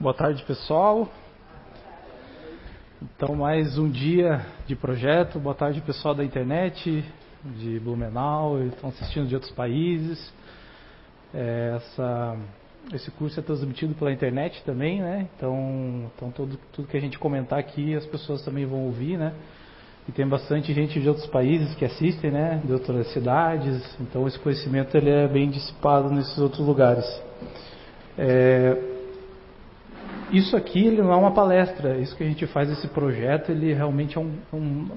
Boa tarde, pessoal. Então, mais um dia de projeto. Boa tarde, pessoal da internet, de Blumenau, estão assistindo de outros países. É, essa, esse curso é transmitido pela internet também, né? Então, então tudo, que a gente comentar aqui, as pessoas também vão ouvir, né? E tem bastante gente de outros países que assistem, né? De outras cidades. Então, esse conhecimento ele é bem dissipado nesses outros lugares. É, isso aqui ele não é uma palestra, isso que a gente faz, esse projeto, ele realmente é um, um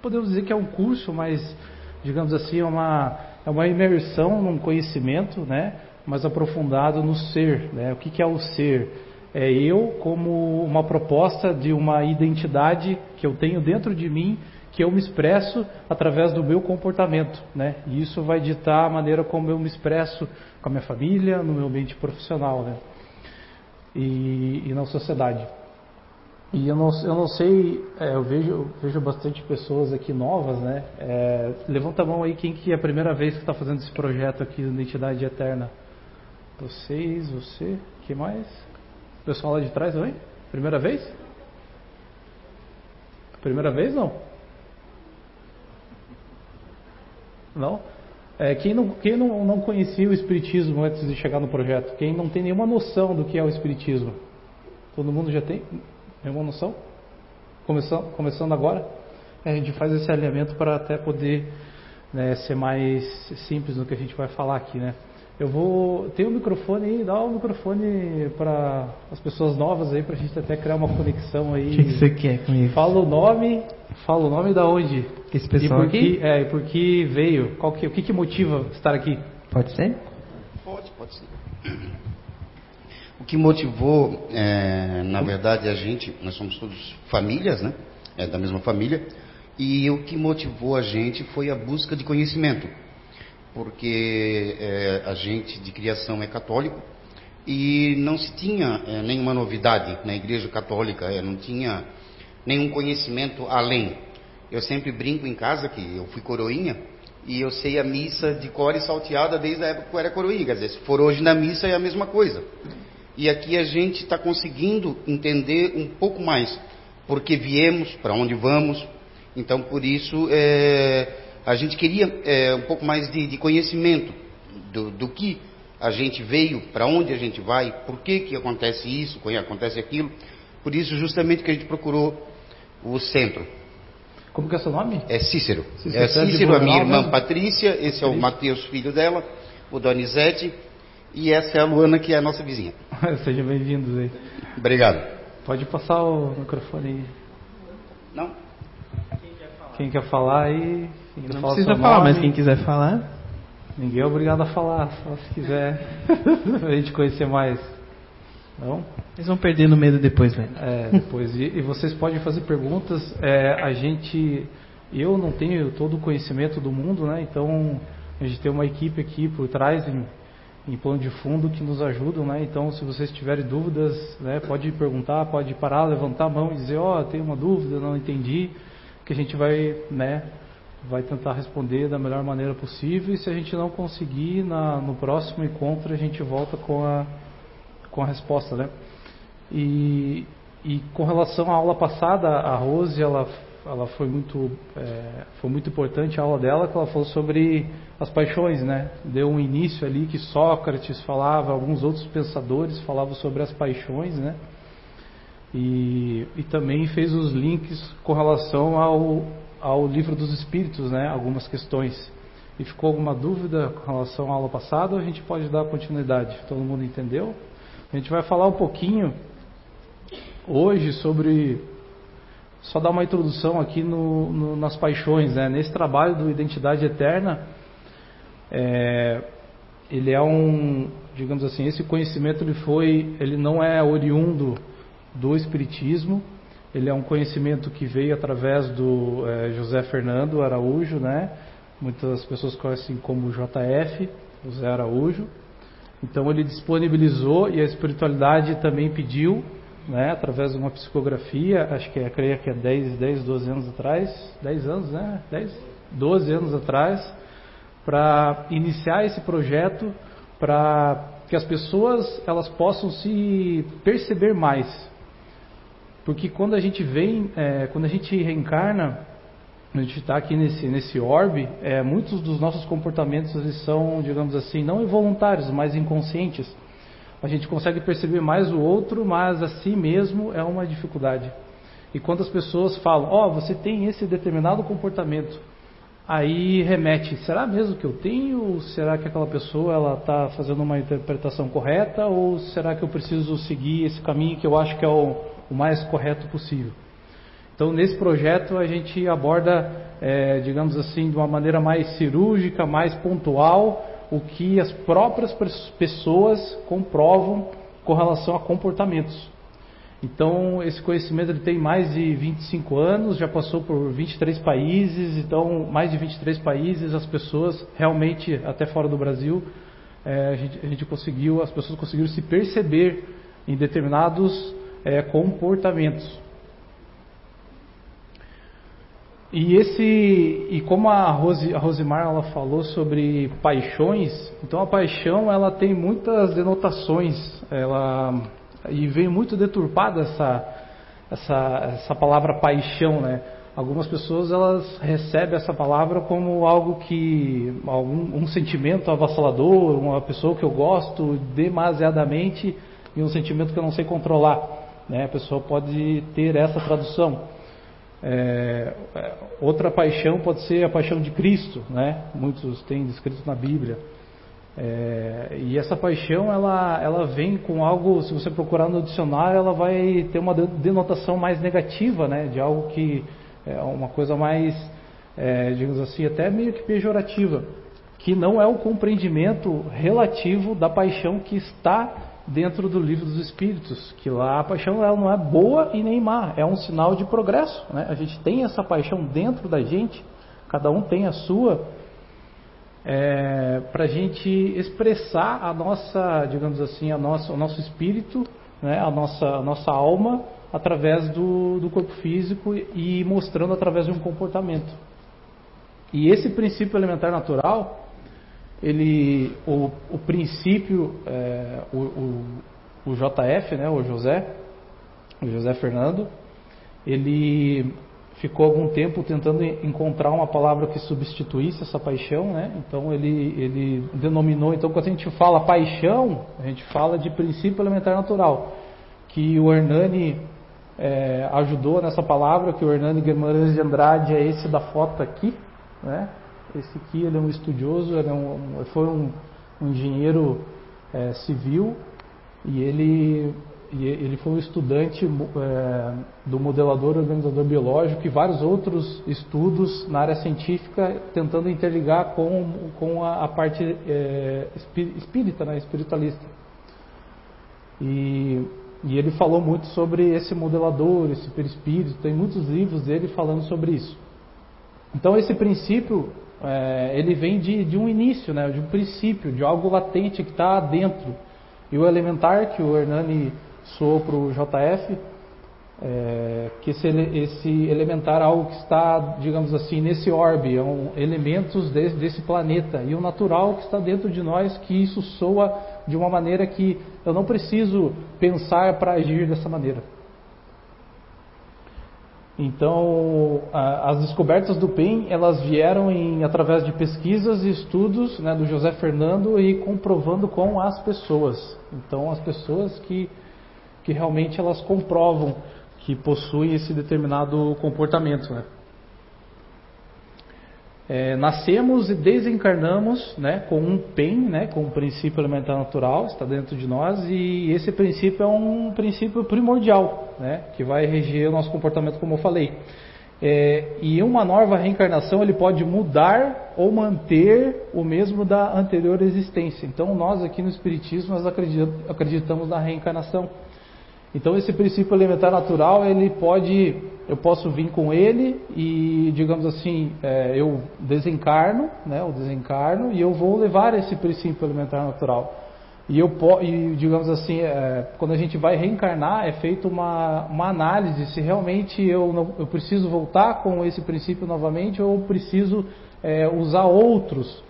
podemos dizer que é um curso, mas digamos assim, é uma, é uma imersão num conhecimento, né, mais aprofundado no ser, né, o que, que é o ser? É eu como uma proposta de uma identidade que eu tenho dentro de mim, que eu me expresso através do meu comportamento, né, e isso vai ditar a maneira como eu me expresso com a minha família, no meu ambiente profissional, né e, e na sociedade. E eu não, eu não sei, é, eu vejo, vejo bastante pessoas aqui novas, né? É, levanta a mão aí quem que é a primeira vez que está fazendo esse projeto aqui de Identidade Eterna. Vocês, você, que mais? O pessoal lá de trás também? Primeira vez? Primeira vez não? Não? É, quem não, quem não, não conhecia o Espiritismo antes de chegar no projeto? Quem não tem nenhuma noção do que é o Espiritismo? Todo mundo já tem nenhuma noção? Começando, começando agora? É, a gente faz esse alinhamento para até poder né, ser mais simples no que a gente vai falar aqui, né? Eu vou. Tem o um microfone aí, dá o um microfone para as pessoas novas aí, para a gente até criar uma conexão aí. O que, que, você quer com isso? Fala o nome, fala o nome da onde. Esse pessoal e por aqui? Que, é, e por que veio? Qual que, o que, que motiva estar aqui? Pode ser? Pode, pode ser. O que motivou, é, na verdade, a gente, nós somos todos famílias, né? É, da mesma família. E o que motivou a gente foi a busca de conhecimento porque é, a gente de criação é católico e não se tinha é, nenhuma novidade na Igreja Católica, é, não tinha nenhum conhecimento além. Eu sempre brinco em casa que eu fui coroinha e eu sei a missa de cor e salteada desde a época que eu era coroinha. Quer dizer, se for hoje na missa é a mesma coisa. E aqui a gente está conseguindo entender um pouco mais porque viemos, para onde vamos. Então, por isso, é, a gente queria é, um pouco mais de, de conhecimento do, do, que a gente veio, para onde a gente vai, por que, que acontece isso, acontece aquilo. Por isso, justamente, que a gente procurou o centro. Como que é seu nome? É Cícero. Cícero é Cícero, a minha irmã Patrícia, esse é o Mateus, filho dela, o Donizete, e essa é a Luana, que é a nossa vizinha. Sejam bem-vindos aí. Obrigado. Pode passar o microfone aí. Não? Quem quer falar, quem quer falar aí? Não precisa falar, mas quem quiser falar. Ninguém é obrigado a falar, só se quiser a gente conhecer mais. Não? Eles vão perder no medo depois, velho. É, depois. E, e, vocês podem fazer perguntas. É, a gente. Eu não tenho todo o conhecimento do mundo, né? Então a gente tem uma equipe aqui por trás em, em plano de fundo que nos ajudam, né? Então se vocês tiverem dúvidas, né, pode perguntar, pode parar, levantar a mão e dizer, ó, oh, tenho uma dúvida, não entendi, que a gente vai, né, vai tentar responder da melhor maneira possível e se a gente não conseguir, na, no próximo encontro a gente volta com a, com a resposta, né? E, e com relação à aula passada, a Rose, ela, ela foi muito, é, foi muito importante a aula dela, que ela falou sobre as paixões, né? Deu um início ali que Sócrates falava, alguns outros pensadores falavam sobre as paixões, né? E, e também fez os links com relação ao, ao livro dos Espíritos, né, algumas questões. E ficou alguma dúvida com relação à aula passada? A gente pode dar continuidade? Todo mundo entendeu? A gente vai falar um pouquinho hoje sobre só dar uma introdução aqui no, no, nas paixões, né? Nesse trabalho do Identidade Eterna, é, ele é um, digamos assim, esse conhecimento ele foi, ele não é oriundo do Espiritismo, ele é um conhecimento que veio através do é, José Fernando Araújo, né? Muitas pessoas conhecem como JF, José Araújo. Então ele disponibilizou e a espiritualidade também pediu, né, através de uma psicografia, acho que é, creio que é 10, 10, 12 anos atrás, 10 anos, né? 10, 12 anos atrás, para iniciar esse projeto para que as pessoas elas possam se perceber mais. Porque quando a gente vem, é, quando a gente reencarna, a gente está aqui nesse, nesse orbe, é, muitos dos nossos comportamentos eles são, digamos assim, não involuntários, mas inconscientes. A gente consegue perceber mais o outro, mas a si mesmo é uma dificuldade. E quando as pessoas falam, ó, oh, você tem esse determinado comportamento, aí remete, será mesmo que eu tenho? Será que aquela pessoa ela está fazendo uma interpretação correta? Ou será que eu preciso seguir esse caminho que eu acho que é o, o mais correto possível? Então, nesse projeto, a gente aborda, é, digamos assim, de uma maneira mais cirúrgica, mais pontual, o que as próprias pessoas comprovam com relação a comportamentos. Então, esse conhecimento ele tem mais de 25 anos, já passou por 23 países, então, mais de 23 países, as pessoas realmente, até fora do Brasil, é, a, gente, a, gente, conseguiu, as pessoas conseguiram se perceber em determinados é, comportamentos. E esse e como a, Rose, a Rosimar ela falou sobre paixões, então a paixão ela tem muitas denotações, ela e veio muito deturpada essa essa essa palavra paixão, né? Algumas pessoas elas recebem essa palavra como algo que algum um sentimento avassalador, uma pessoa que eu gosto demasiadamente e um sentimento que eu não sei controlar, né? A pessoa pode ter essa tradução. É, é, outra paixão pode ser a paixão de Cristo, né? Muitos têm descrito na Bíblia. É, e essa paixão, ela, ela vem com algo, se você procurar no dicionário, ela vai ter uma denotação mais negativa, né? De algo que é uma coisa mais, é, digamos assim, até meio que pejorativa, que não é o compreendimento relativo da paixão que está dentro do livro dos Espíritos, que lá a paixão ela não é boa e nem má, é um sinal de progresso. Né? A gente tem essa paixão dentro da gente, cada um tem a sua, é, para a gente expressar a nossa, digamos assim, a nossa, o nosso espírito, né? a, nossa, a nossa alma, através do, do corpo físico e mostrando através de um comportamento. E esse princípio elementar natural, ele, o, o princípio, é, o, o, o, JF, né, o José, o José Fernando, ele ficou algum tempo tentando encontrar uma palavra que substituísse essa paixão, né? Então ele, ele denominou, então quando a gente fala paixão, a gente fala de princípio elementar natural, que o Hernani é, ajudou nessa palavra, que o Hernani Guimarães de Andrade é esse da foto aqui, né? Esse aqui ele é um estudioso, ele é um, foi um, um engenheiro é, civil e ele, e ele foi um estudante é, do modelador organizador biológico e vários outros estudos na área científica tentando interligar com, com a, a parte é, espírita, né, espiritualista. E, e ele falou muito sobre esse modelador, esse perispírito, tem muitos livros dele falando sobre isso. Então esse princípio é, ele vem de, de um início, né, de um princípio, de algo latente que está dentro. E o elementar que o Hernani soou para o JF, é, que esse, esse elementar é algo que está, digamos assim, nesse orbe, é um, elementos desse, desse planeta. E o natural que está dentro de nós, que isso soa de uma maneira que eu não preciso pensar para agir dessa maneira. Então, a, as descobertas do PEN, elas vieram em, através de pesquisas e estudos né, do José Fernando e comprovando com as pessoas. Então, as pessoas que, que realmente elas comprovam que possuem esse determinado comportamento. Né? É, nascemos e desencarnamos né, com um PEN, né, com um princípio elementar natural, está dentro de nós, e esse princípio é um princípio primordial, né, que vai reger o nosso comportamento, como eu falei. É, e uma nova reencarnação ele pode mudar ou manter o mesmo da anterior existência. Então nós aqui no Espiritismo nós acreditamos na reencarnação. Então esse princípio elementar natural, ele pode, eu posso vir com ele e, digamos assim, é, eu desencarno, né, eu desencarno e eu vou levar esse princípio elementar natural. E eu e, digamos assim, é, quando a gente vai reencarnar, é feita uma, uma análise se realmente eu, não, eu preciso voltar com esse princípio novamente ou preciso é, usar outros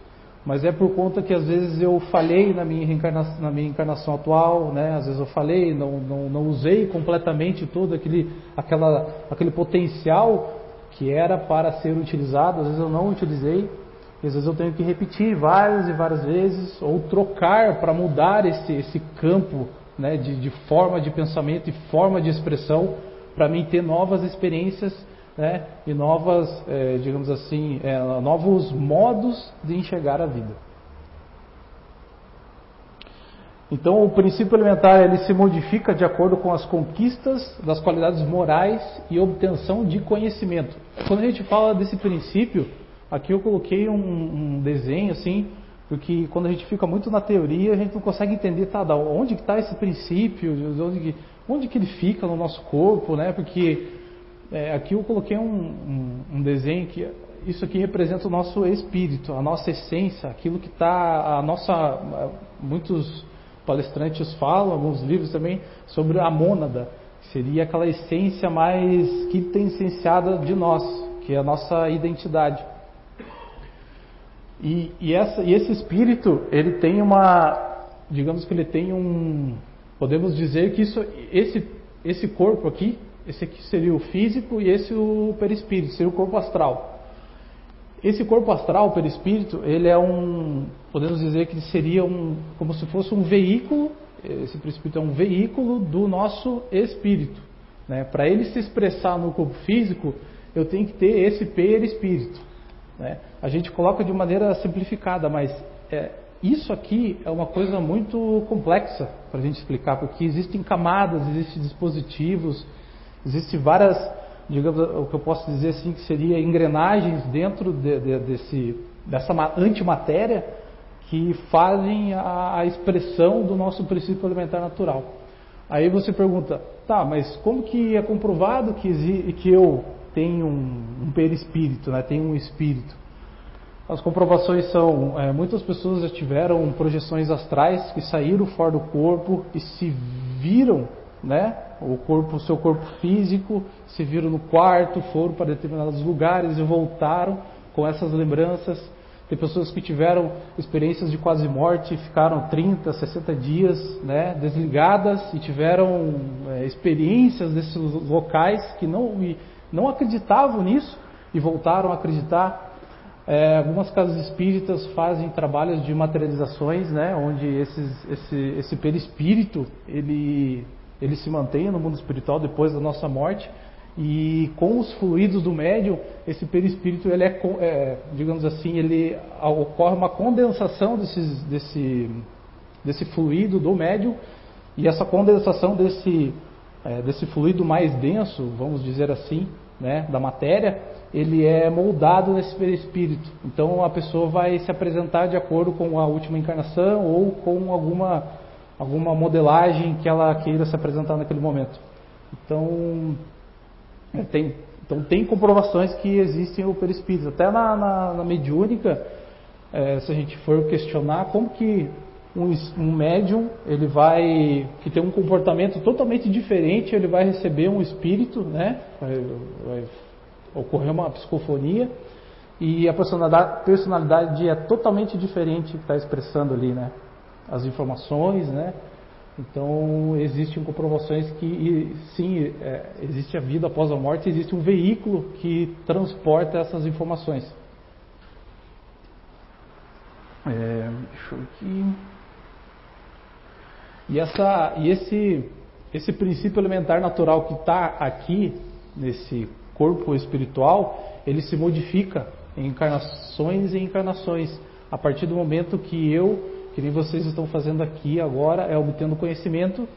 mas é por conta que às vezes eu falhei na minha encarnação, na minha encarnação atual, né? Às vezes eu falei, não, não, não usei completamente todo aquele, aquela, aquele potencial que era para ser utilizado, às vezes eu não utilizei, às vezes eu tenho que repetir várias e várias vezes, ou trocar para mudar esse, esse campo né, de, de forma de pensamento e forma de expressão, para mim ter novas experiências né, e novas, é, digamos assim, é, novos modos de enxergar a vida. Então, o princípio elementar ele se modifica de acordo com as conquistas das qualidades morais e obtenção de conhecimento. Quando a gente fala desse princípio, aqui eu coloquei um, um desenho assim, porque quando a gente fica muito na teoria, a gente não consegue entender, tá, onde está esse princípio, onde onde que ele fica no nosso corpo, né? Porque é, aqui eu coloquei um, um, um, desenho que isso aqui representa o nosso espírito, a nossa essência, aquilo que está a nossa muitos palestrantes falam, alguns livros também sobre a mônada, que seria aquela essência mais quintessenciada de nós, que é a nossa identidade. E, e, essa, e esse espírito, ele tem uma, digamos que ele tem um, podemos dizer que isso, esse, esse corpo aqui, esse aqui seria o físico e esse o perispírito, seria o corpo astral. Esse corpo astral, perispírito, ele é um, podemos dizer que seria um, como se fosse um veículo, esse perispírito é um veículo do nosso espírito. Né? Para ele se expressar no corpo físico, eu tenho que ter esse perispírito. Né? A gente coloca de maneira simplificada, mas é, isso aqui é uma coisa muito complexa para a gente explicar, porque existem camadas, existem dispositivos, Existem várias, digamos, o que eu posso dizer assim, que seria engrenagens dentro de, de, desse, dessa antimatéria que fazem a, a expressão do nosso princípio alimentar natural. Aí você pergunta, tá, mas como que é comprovado que, que eu tenho um, um perispírito, né, tenho um espírito? As comprovações são, é, muitas pessoas já tiveram projeções astrais que saíram fora do corpo e se viram né? O corpo, o seu corpo físico, se viram no quarto, foram para determinados lugares e voltaram com essas lembranças. Tem pessoas que tiveram experiências de quase morte, ficaram 30, 60 dias né, desligadas e tiveram é, experiências desses locais que não, não acreditavam nisso e voltaram a acreditar. É, algumas casas espíritas fazem trabalhos de materializações, né, onde esses, esse, esse perispírito ele ele se mantém no mundo espiritual depois da nossa morte e com os fluidos do médium, esse perispírito ele é, é digamos assim, ele ocorre uma condensação desses, desse desse fluido do médium e essa condensação desse é, desse fluido mais denso, vamos dizer assim, né, da matéria, ele é moldado nesse perispírito. Então a pessoa vai se apresentar de acordo com a última encarnação ou com alguma alguma modelagem que ela queira se apresentar naquele momento. Então, é, tem, então tem comprovações que existem o perispírito. Até na, na, na mediúnica, é, se a gente for questionar como que um, um médium ele vai que tem um comportamento totalmente diferente, ele vai receber um espírito, né? Vai, vai ocorrer uma psicofonia e a personalidade, personalidade é totalmente diferente que está expressando ali, né? As informações, né? Então existem comprovações que sim, é, existe a vida após a morte, existe um veículo que transporta essas informações. É, deixa eu aqui. E, essa, e esse, esse princípio elementar natural que está aqui, nesse corpo espiritual, ele se modifica em encarnações e encarnações. A partir do momento que eu que nem vocês estão fazendo aqui agora, é obtendo conhecimento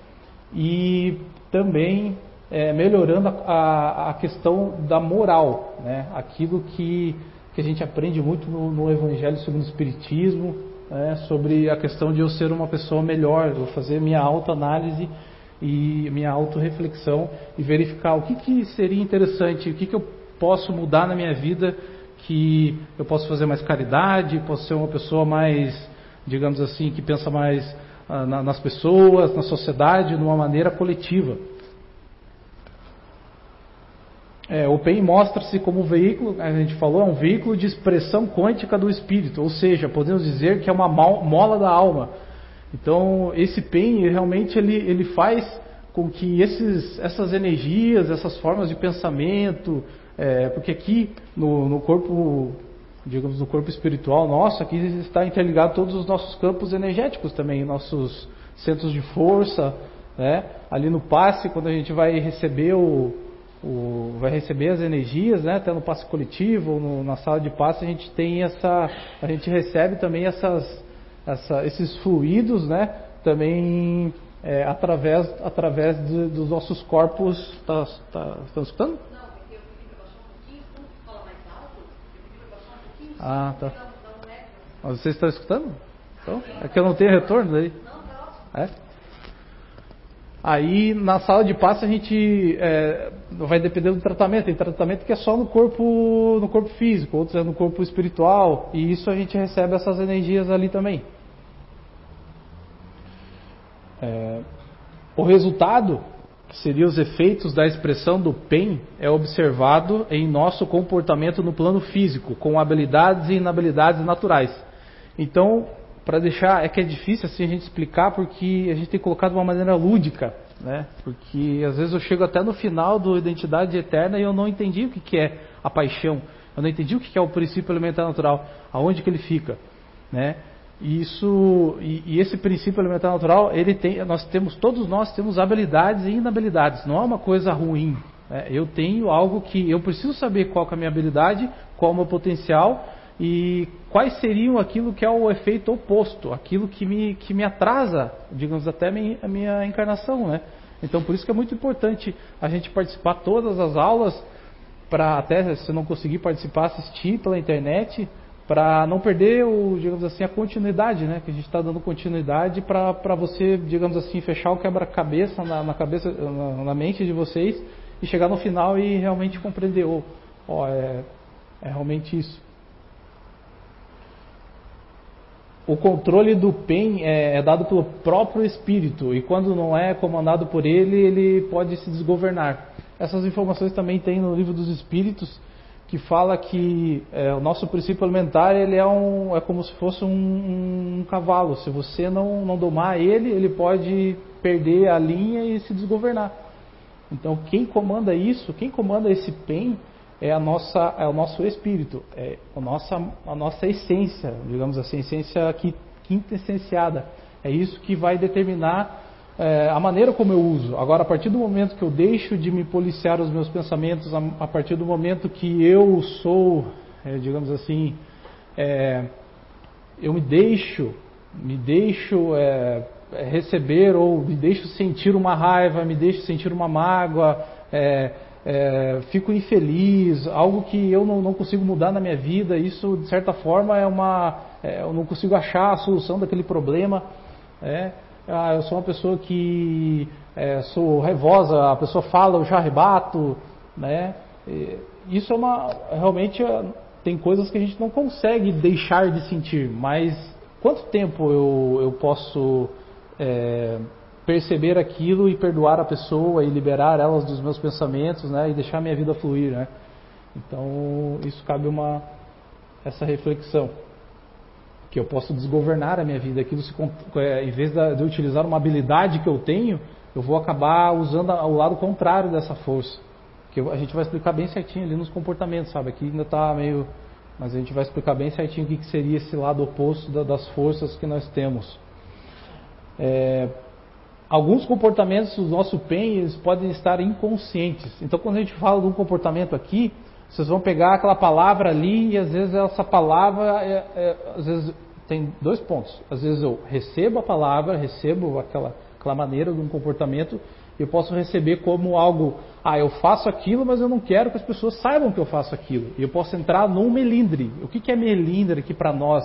e também é, melhorando a, a, a, questão da moral, né? aquilo que, que a gente aprende muito no, no Evangelho segundo o Espiritismo, né? sobre a questão de eu ser uma pessoa melhor, eu fazer minha autoanálise e minha autorreflexão e verificar o que, que seria interessante, o que, que eu posso mudar na minha vida, que eu posso fazer mais caridade, posso ser uma pessoa mais digamos assim, que pensa mais ah, na, nas pessoas, na sociedade, de uma maneira coletiva. é, o PEN mostra-se como um veículo, a gente falou, é um veículo de expressão quântica do espírito, ou seja, podemos dizer que é uma mola da alma. Então, esse PEN realmente ele, ele faz com que esses, essas energias, essas formas de pensamento, é, porque aqui no, no, corpo, digamos, no corpo espiritual nosso, aqui está interligado todos os nossos campos energéticos também, nossos centros de força, né? Ali no passe, quando a gente vai receber o, o, vai receber as energias, né? Até no passe coletivo, no, na sala de passe a gente tem essa, a gente recebe também essas, essa, esses fluidos, né? Também é, através, através de, dos nossos corpos. Tá, tá, estão escutando? Não, porque eu pedi para baixar um pouquinho, como fala mais alto, eu pedi para baixar um pouquinho. Ah, tá. Mas vocês estão escutando? Então, é que eu não tenho retorno daí. É? Aí na sala de passe a gente é, vai depender do tratamento. Tem tratamento que é só no corpo, no corpo físico, outros é no corpo espiritual. E isso a gente recebe essas energias ali também. É, o resultado, seria os efeitos da expressão do PEN, é observado em nosso comportamento no plano físico, com habilidades e inabilidades naturais. Então, para deixar, é que é difícil assim a gente explicar porque a gente tem colocado de uma maneira lúdica, né? Porque às vezes eu chego até no final do Identidade Eterna e eu não entendi o que, que é a paixão, eu não entendi o que, que é o princípio elementar natural, aonde que ele fica, né? E isso e, e, esse princípio elementar natural, ele tem, nós temos todos nós temos habilidades e inabilidades. Não é uma coisa ruim. Né? Eu tenho algo que eu preciso saber qual é a minha habilidade, qual é o meu potencial e quais seriam aquilo que é o efeito oposto, aquilo que me, que me atrasa, digamos, até a minha, a minha encarnação, né? Então, por isso que é muito importante a gente participar todas as aulas, para até se não conseguir participar, assistir pela internet, para não perder, o, digamos assim, a continuidade, né? Que a gente está dando continuidade para você, digamos assim, fechar o quebra-cabeça na, na, cabeça, na, na, mente de vocês e chegar no final e realmente compreender, oh, oh é, é realmente isso. o controle do PEN é, é, dado pelo próprio espírito e quando não é comandado por ele, ele pode se desgovernar. Essas informações também tem no livro dos Espíritos que fala que é, o nosso princípio alimentar ele é, um, é como se fosse um, um, cavalo. Se você não, não domar ele, ele pode perder a linha e se desgovernar. Então quem comanda isso, quem comanda esse PEN é, a nossa, é o nosso espírito, é a nossa, a nossa essência, digamos assim, essência quintessenciada. É isso que vai determinar é, a maneira como eu uso. Agora, a partir do momento que eu deixo de me policiar os meus pensamentos, a, a partir do momento que eu sou, é, digamos assim, é, eu me deixo, me deixo é, receber ou me deixo sentir uma raiva, me deixo sentir uma mágoa, é, é, fico infeliz, algo que eu não, não, consigo mudar na minha vida, isso de certa forma é uma. Eu não consigo achar a solução daquele problema. É, ah, eu sou uma pessoa que é, sou raivosa, a pessoa fala, eu já arrebato. Né? Isso é uma. Realmente é, tem coisas que a gente não consegue deixar de sentir, mas quanto tempo eu, eu posso é, perceber aquilo e perdoar a pessoa e liberar elas dos meus pensamentos, né, e deixar minha vida fluir, né? Então, isso cabe uma essa reflexão que eu posso desgovernar a minha vida, aquilo se, é, em vez de utilizar uma habilidade que eu tenho, eu vou acabar usando o lado contrário dessa força. Que a gente vai explicar bem certinho ali nos comportamentos, sabe? Aqui ainda está meio, mas a gente vai explicar bem certinho o que, seria esse lado oposto das forças que nós temos. É, alguns comportamentos do nosso PEN eles podem estar inconscientes. Então, quando a gente fala de um comportamento aqui, vocês vão pegar aquela palavra ali e às vezes essa palavra, é, é, às vezes tem dois pontos. Às vezes eu recebo a palavra, recebo aquela, aquela maneira de um comportamento eu posso receber como algo, ah, eu faço aquilo, mas eu não quero que as pessoas saibam que eu faço aquilo. E eu posso entrar num melindre. O que, que é melindre aqui para nós?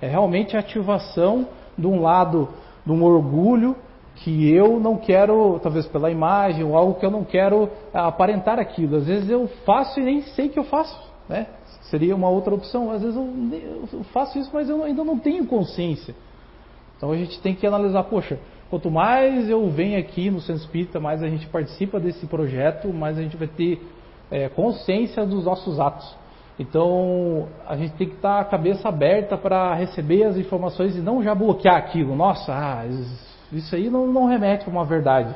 É realmente a ativação de um lado, de um orgulho que eu não quero, talvez pela imagem ou algo que eu não quero aparentar aquilo. Às vezes eu faço e nem sei que eu faço, né? Seria uma outra opção. Às vezes eu, faço isso, mas eu ainda não tenho consciência. Então a gente tem que analisar, poxa, quanto mais eu venho aqui no Centro Espírita, mais a gente participa desse projeto, mais a gente vai ter é, consciência dos nossos atos. Então a gente tem que estar a cabeça aberta para receber as informações e não já bloquear aquilo. Nossa, ah, isso aí não, não remete a uma verdade.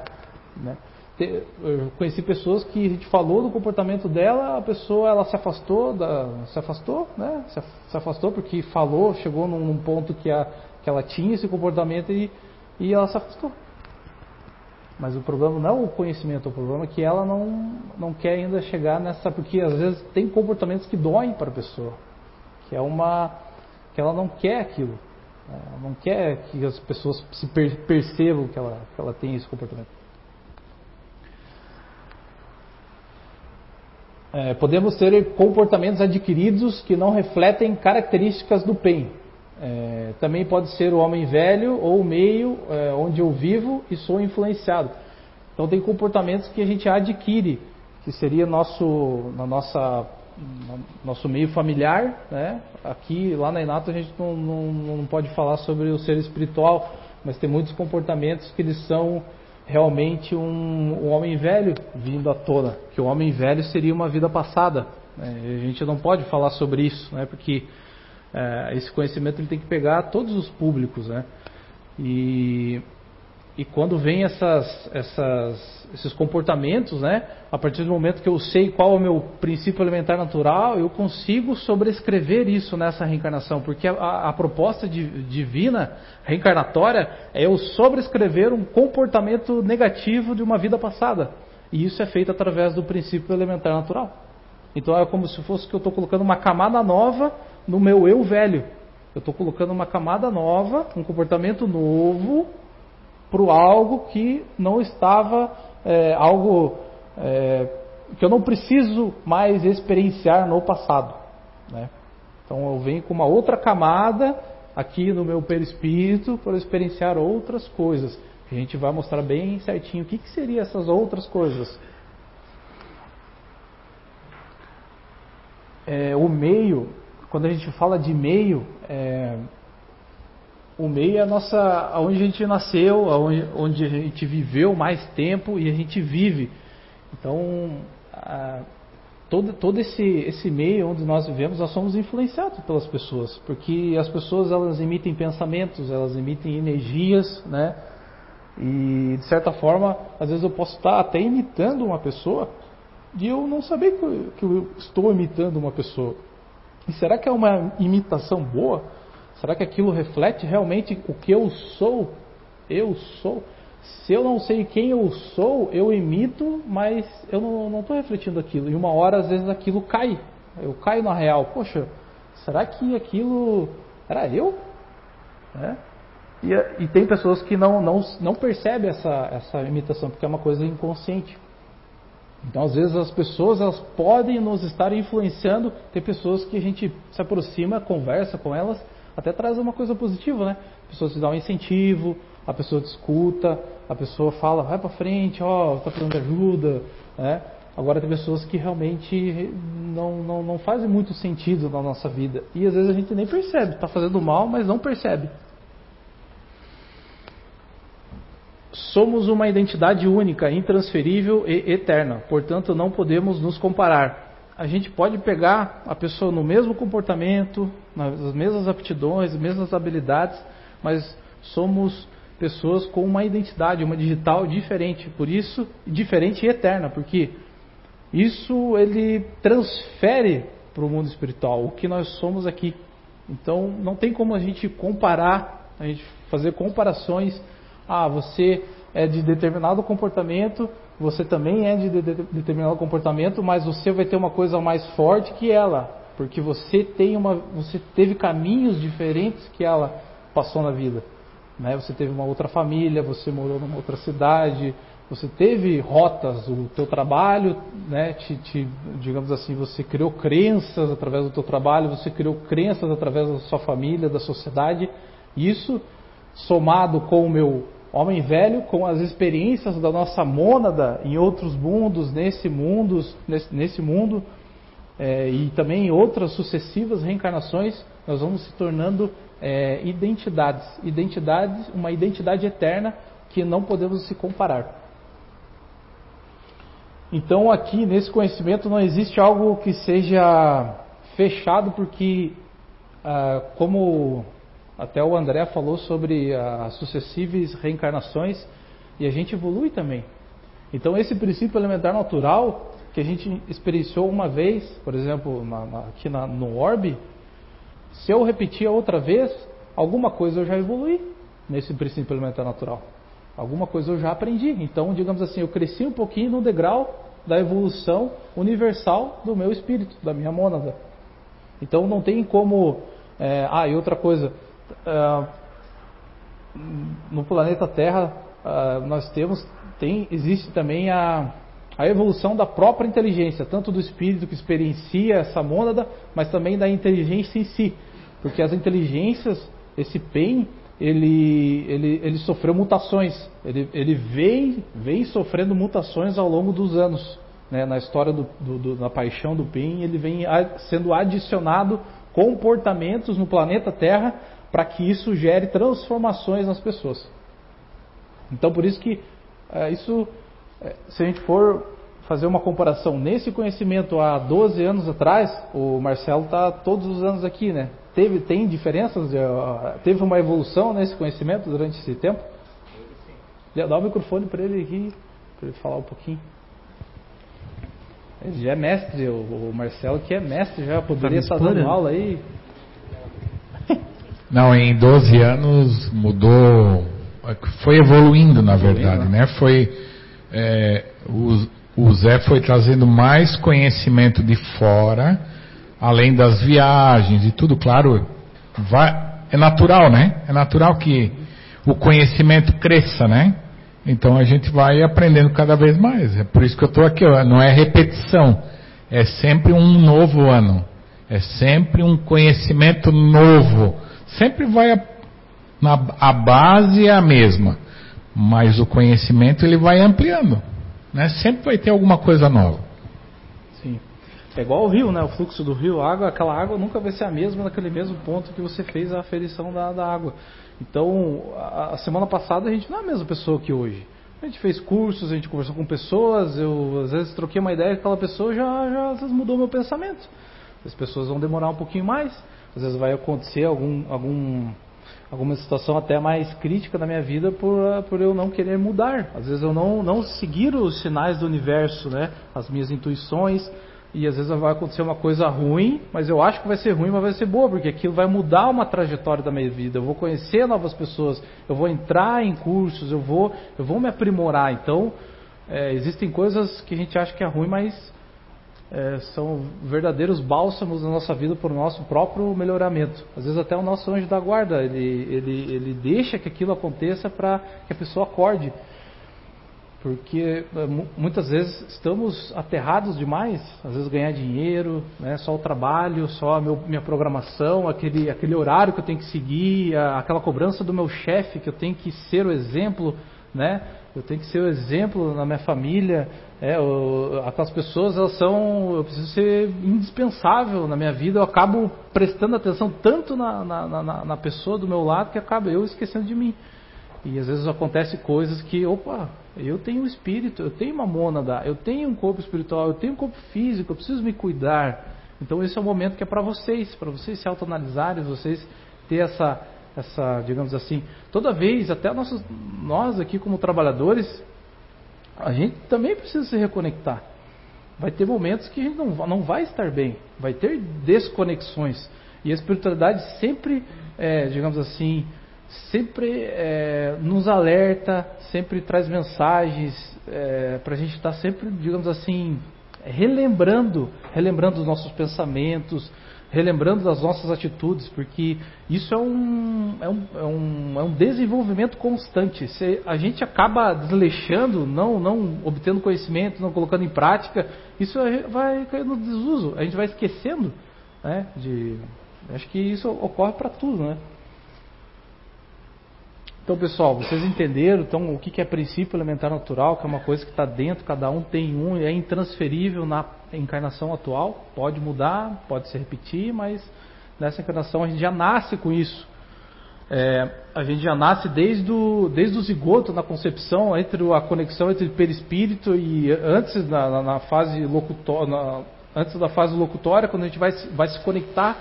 Né? Eu conheci pessoas que a gente falou do comportamento dela, a pessoa ela se afastou, da, se afastou, né? Se, se afastou porque falou, chegou num, num ponto que, a, que ela tinha esse comportamento e, e ela se afastou. Mas o problema não é o conhecimento, o problema é que ela não, não quer ainda chegar nessa. Porque às vezes tem comportamentos que doem para a pessoa. Que é uma. que ela não quer aquilo. Ela não quer que as pessoas se percebam que ela, que ela tem esse comportamento. É, podemos ter comportamentos adquiridos que não refletem características do PEN. É, também pode ser o homem velho ou o meio é, onde eu vivo e sou influenciado. Então tem comportamentos que a gente adquire, que seria nosso, na nossa, no nosso meio familiar. Né? Aqui, lá na Inato, a gente não, não, não pode falar sobre o ser espiritual, mas tem muitos comportamentos que eles são realmente um, um homem velho vindo à tona. Que o homem velho seria uma vida passada. Né? A gente não pode falar sobre isso, né? porque é, esse conhecimento ele tem que pegar todos os públicos, né? E, e quando vem essas, essas, esses comportamentos, né? A partir do momento que eu sei qual é o meu princípio elementar natural, eu consigo sobrescrever isso nessa reencarnação, porque a, a proposta de, divina reencarnatória é eu sobrescrever um comportamento negativo de uma vida passada. E isso é feito através do princípio elementar natural. Então é como se fosse que eu estou colocando uma camada nova no meu eu velho. Eu estou colocando uma camada nova, um comportamento novo para algo que não estava, é, algo é, que eu não preciso mais experienciar no passado. Né? Então eu venho com uma outra camada aqui no meu perispírito para experienciar outras coisas. A gente vai mostrar bem certinho o que, que seriam essas outras coisas. É, o meio quando a gente fala de meio, é, o meio é a nossa, onde a gente nasceu, onde, onde a gente viveu mais tempo e a gente vive. Então, a, todo, todo esse, esse meio onde nós vivemos, nós somos influenciados pelas pessoas, porque as pessoas elas emitem pensamentos, elas emitem energias, né? E de certa forma, às vezes eu posso estar até imitando uma pessoa e eu não saber que que eu estou imitando uma pessoa. E será que é uma imitação boa? Será que aquilo reflete realmente o que eu sou? Eu sou. Se eu não sei quem eu sou, eu imito, mas eu não estou refletindo aquilo. E uma hora, às vezes, aquilo cai. Eu caio na real. Poxa, será que aquilo era eu? É. E, e, tem pessoas que não, não, não percebem essa, essa imitação, porque é uma coisa inconsciente. Então, às vezes, as pessoas elas podem nos estar influenciando. Tem pessoas que a gente se aproxima, conversa com elas, até traz uma coisa positiva, né? A pessoa te dá um incentivo, a pessoa te escuta, a pessoa fala, vai para frente, ó, tá precisando de ajuda, né? Agora tem pessoas que realmente não, não, não fazem muito sentido na nossa vida. E às vezes a gente nem percebe, está fazendo mal, mas não percebe. Somos uma identidade única, intransferível e eterna, portanto não podemos nos comparar. A gente pode pegar a pessoa no mesmo comportamento, nas mesmas aptidões, mesmas habilidades, mas somos pessoas com uma identidade, uma digital diferente, por isso diferente e eterna, porque isso ele transfere para o mundo espiritual o que nós somos aqui. Então não tem como a gente comparar, a gente fazer comparações ah, você é de determinado comportamento, você também é de, de, de determinado comportamento, mas você vai ter uma coisa mais forte que ela, porque você tem uma, você teve caminhos diferentes que ela passou na vida. Né? Você teve uma outra família, você morou numa outra cidade, você teve rotas, o teu trabalho, né, te, te, digamos assim, você criou crenças através do teu trabalho, você criou crenças através da sua família, da sociedade. Isso somado com o meu homem velho com as experiências da nossa mônada em outros mundos, nesse mundo, nesse, nesse mundo é, e também em outras sucessivas reencarnações, nós vamos se tornando é, identidades, identidades, uma identidade eterna que não podemos se comparar. Então aqui nesse conhecimento não existe algo que seja fechado, porque ah, como até o André falou sobre as sucessivas reencarnações e a gente evolui também. Então esse princípio elementar natural que a gente experienciou uma vez, por exemplo, na, na, aqui na, no orbe, se eu repetir outra vez, alguma coisa eu já evolui nesse princípio elementar natural. Alguma coisa eu já aprendi. Então, digamos assim, eu cresci um pouquinho no degrau da evolução universal do meu espírito, da minha mônada. Então não tem como. É, ah, e outra coisa. É, no planeta Terra é, nós temos, tem, existe também a, a evolução da própria inteligência, tanto do espírito que experiencia essa mônada, mas também da inteligência em si. Porque as inteligências, esse PEN, ele, ele, ele sofreu mutações. Ele, ele vem, vem sofrendo mutações ao longo dos anos. Né? Na história do, do, do, da paixão do PEN, ele vem sendo adicionado comportamentos no planeta Terra para que isso gere transformações nas pessoas. Então, por isso que é, isso, é, se a gente for fazer uma comparação nesse conhecimento há 12 anos atrás, o Marcelo está todos os anos aqui, né? Teve, tem diferenças? Teve uma evolução nesse conhecimento durante esse tempo? Dá o microfone para ele aqui, para ele falar um pouquinho. Ele já é mestre, o, Marcelo que é mestre já, poderia tá estar dando aula aí. Não, em 12 anos mudou, foi evoluindo na verdade, né? Foi, é, o, o Zé foi trazendo mais conhecimento de fora, além das viagens e tudo, claro, vai, é natural, né? É natural que o conhecimento cresça, né? Então a gente vai aprendendo cada vez mais. É por isso que eu estou aqui, não é repetição, é sempre um novo ano, é sempre um conhecimento novo. Sempre vai a, na, a base é a mesma, mas o conhecimento ele vai ampliando, né? Sempre vai ter alguma coisa nova. É igual o rio, né? O fluxo do rio, a água, aquela água nunca vai ser a mesma naquele mesmo ponto que você fez a aferição da, da água. Então, a, a, semana passada a gente não é a mesma pessoa que hoje. A gente fez cursos, a gente conversou com pessoas, eu às vezes troquei uma ideia com aquela pessoa, já, já mudou meu pensamento. As pessoas vão demorar um pouquinho mais, às vezes vai acontecer algum, algum, alguma situação até mais crítica na minha vida por, por eu não querer mudar. Às vezes eu não, não seguir os sinais do universo, né? as minhas intuições, e às vezes vai acontecer uma coisa ruim, mas eu acho que vai ser ruim, mas vai ser boa, porque aquilo vai mudar uma trajetória da minha vida. Eu vou conhecer novas pessoas, eu vou entrar em cursos, eu vou, eu vou me aprimorar. Então, é, existem coisas que a gente acha que é ruim, mas é, são verdadeiros bálsamos na nossa vida para o nosso próprio melhoramento. Às vezes até o nosso anjo da guarda, ele, ele, ele deixa que aquilo aconteça para que a pessoa acorde. Porque eh, muitas vezes estamos aterrados demais, às vezes ganhar dinheiro, né, só o trabalho, só a meu, minha programação, aquele, aquele horário que eu tenho que seguir, a, aquela cobrança do meu chefe que eu tenho que ser o exemplo, né, eu tenho que ser o exemplo na minha família, é, o, aquelas pessoas elas são, eu preciso ser indispensável na minha vida, eu acabo prestando atenção tanto na, na, na, na pessoa do meu lado que acaba eu esquecendo de mim. E às vezes acontece coisas que, opa, eu tenho um espírito, eu tenho uma mônada, eu tenho um corpo espiritual, eu tenho um corpo físico, eu preciso me cuidar. Então esse é o momento que é para vocês, para vocês se autoanalisarem, vocês ter essa, essa, digamos assim, toda vez, até nossos, nós aqui como trabalhadores, a gente também precisa se reconectar. Vai ter momentos que a gente não, não vai estar bem, vai ter desconexões. E a espiritualidade sempre, é, digamos assim, sempre é, nos alerta, sempre traz mensagens é, para a gente estar tá sempre, digamos assim, relembrando, relembrando os nossos pensamentos, relembrando das nossas atitudes, porque isso é um, é um, é um, é um desenvolvimento constante. Se a gente acaba desleixando, não, não obtendo conhecimento, não colocando em prática, isso vai cair no desuso. A gente vai esquecendo, né? De, acho que isso ocorre para tudo, né? Então, pessoal, vocês entenderam então, o que é princípio elementar natural, que é uma coisa que está dentro, cada um tem um, é intransferível na encarnação atual. Pode mudar, pode se repetir, mas nessa encarnação a gente já nasce com isso. É, a gente já nasce desde o, desde o zigoto, na concepção, entre a conexão entre perispírito e antes, na, na fase locutória, antes da fase locutória, quando a gente vai, vai se conectar,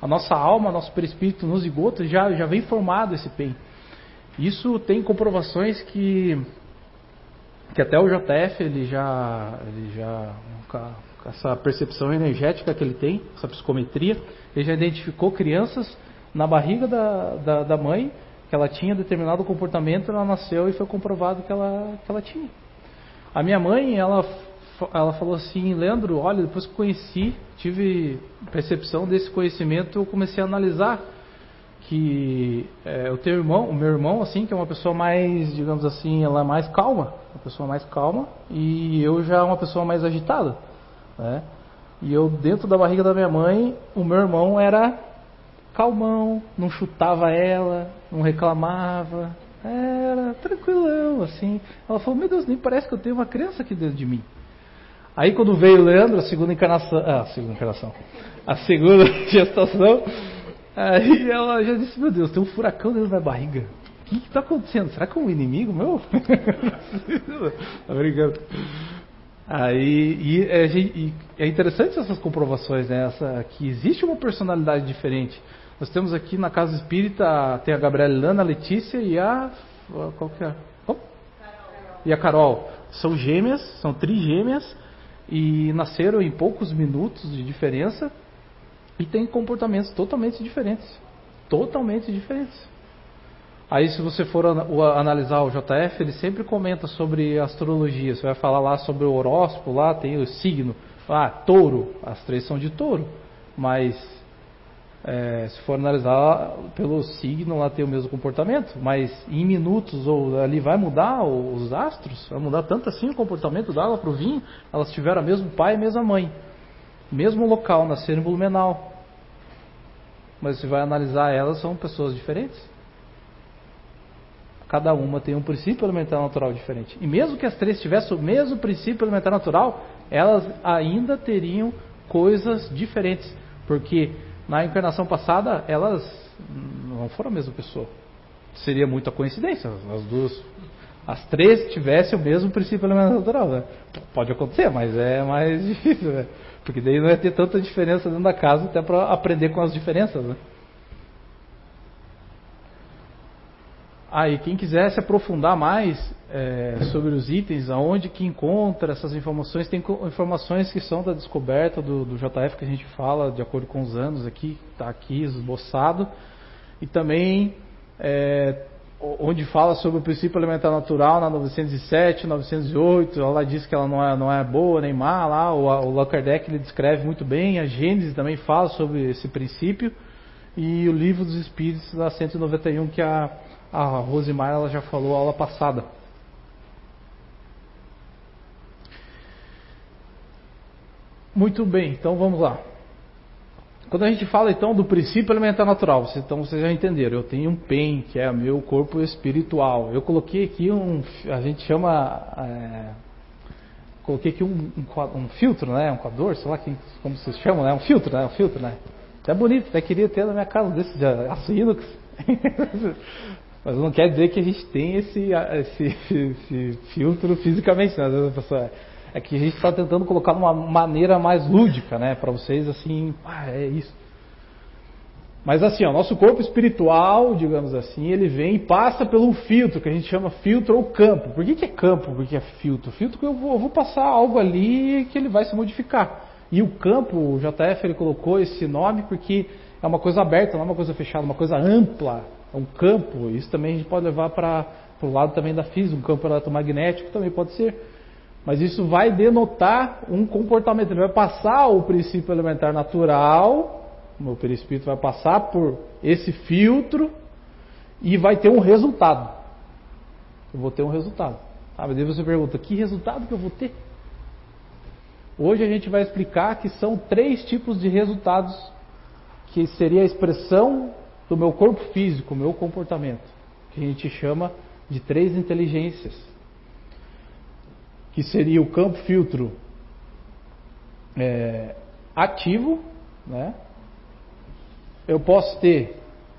a nossa alma, nosso perispírito no zigoto, já, já vem formado esse PEN. Isso tem comprovações que, que até o JF, ele já, ele já essa percepção energética que ele tem, essa psicometria, ele já identificou crianças na barriga da, da, da mãe que ela tinha determinado comportamento, ela nasceu e foi comprovado que ela, que ela tinha. A minha mãe, ela, ela falou assim, Leandro, olha, depois que conheci, tive percepção desse conhecimento, eu comecei a analisar que é, o teu irmão, o meu irmão, assim, que é uma pessoa mais, digamos assim, ela é mais calma, uma pessoa mais calma, e eu já uma pessoa mais agitada, né? E eu dentro da barriga da minha mãe, o meu irmão era calmão, não chutava ela, não reclamava, era tranquilão, assim. Ela falou, meu Deus, nem parece que eu tenho uma criança aqui dentro de mim. Aí quando veio o Leandro, a segunda encarnação, ah, a segunda encarnação, a segunda gestação, Aí ela já disse, meu Deus, tem um furacão dentro da barriga. O que está acontecendo? Será que é um inimigo meu? tá brincando. Aí, e é, e é, interessante essas comprovações, né? Essa, que existe uma personalidade diferente. Nós temos aqui na casa espírita, tem a Gabriela Lana, a Letícia e a. Qual que é? Oh? E a Carol. São gêmeas, são trigêmeas e nasceram em poucos minutos de diferença e tem comportamentos totalmente diferentes. Totalmente diferentes. Aí, se você for analisar o JF, ele sempre comenta sobre astrologia. Você vai falar lá sobre o horóscopo, lá tem o signo. Ah, touro. As três são de touro. Mas, é, se for analisar pelo signo, lá tem o mesmo comportamento. Mas em minutos, ou ali vai mudar os astros, vai mudar tanto assim o comportamento dela para o vinho. Elas tiveram o mesmo pai e a mesma mãe. Mesmo local, nasceram em Blumenau. Mas você vai analisar elas, são pessoas diferentes. Cada uma tem um princípio elementar natural diferente. E mesmo que as três tivessem o mesmo princípio elementar natural, elas ainda teriam coisas diferentes. Porque na encarnação passada, elas não foram a mesma pessoa. Seria muita coincidência. As duas as três tivessem o mesmo princípio elementar natural. Né? Pode acontecer, mas é mais difícil. Né? Porque daí não ia ter tanta diferença dentro da casa até para aprender com as diferenças. Né? Aí, ah, quem quiser se aprofundar mais é, sobre os itens, aonde que encontra essas informações, tem informações que são da descoberta do, do JF que a gente fala de acordo com os anos aqui, está aqui esboçado, e também é, onde fala sobre o princípio elementar natural na 907, 908, ela diz que ela não é, não é boa nem má, lá o, o Allan ele descreve muito bem, a Gênesis também fala sobre esse princípio, e o Livro dos Espíritos da 191 que a, a Rosimar ela já falou aula passada. Muito bem, então vamos lá. Quando a gente fala então do princípio elementar natural, vocês, então vocês já entenderam. Eu tenho um PEN, que é meu corpo espiritual. Eu coloquei aqui um, a gente chama, é, coloquei aqui um, um, um, filtro, né, um coador, sei lá como vocês chamam, né, um filtro, né, um filtro, né. Até bonito, até queria ter na minha casa desse de aço inox. Mas não quer dizer que a gente tem esse, esse, esse filtro fisicamente, né? Às vezes a pessoa é que a gente está tentando colocar de uma maneira mais lúdica, né? Para vocês, assim, ah, é isso. Mas assim, o nosso corpo espiritual, digamos assim, ele vem e passa pelo filtro, que a gente chama filtro ou campo. Por que, que é campo? Por que é filtro? Filtro que eu vou, eu vou passar algo ali que ele vai se modificar. E o campo, o JF ele colocou esse nome porque é uma coisa aberta, não é uma coisa fechada, uma coisa ampla. É um campo. Isso também a gente pode levar para o lado também da física, um campo eletromagnético também pode ser. Mas isso vai denotar um comportamento. Ele vai passar o princípio elementar natural, o meu perispírito vai passar por esse filtro e vai ter um resultado. Eu vou ter um resultado. Ah, mas aí você pergunta, que resultado que eu vou ter? Hoje a gente vai explicar que são três tipos de resultados que seria a expressão do meu corpo físico, meu comportamento, que a gente chama de três inteligências que seria o campo filtro é, ativo, né? Eu posso ter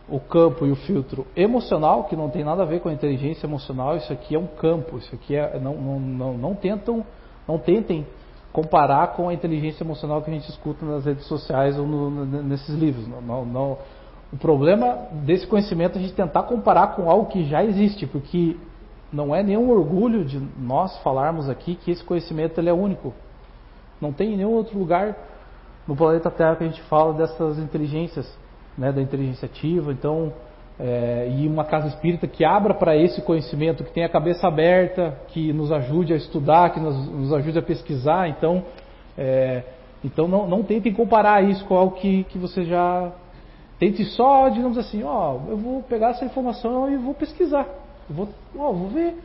o campo e o filtro emocional, que não tem nada a ver com a inteligência emocional, isso aqui é um campo, isso aqui é, não, não, não, não tentam, não tentem comparar com a inteligência emocional que a gente escuta nas redes sociais ou no, nesses livros. Não, não, não, O problema desse conhecimento é a gente tentar comparar com algo que já existe, porque não é nenhum orgulho de nós falarmos aqui que esse conhecimento ele é único. Não tem em nenhum outro lugar no planeta Terra que a gente fala dessas inteligências né, da inteligência ativa, então é, e uma casa espírita que abra para esse conhecimento, que tenha a cabeça aberta, que nos ajude a estudar, que nos, nos ajude a pesquisar. Então, é, então não, não tentem comparar isso com algo que, que você já. Tente só, digamos assim, ó, eu vou pegar essa informação e vou pesquisar. vou, ó, vou ver.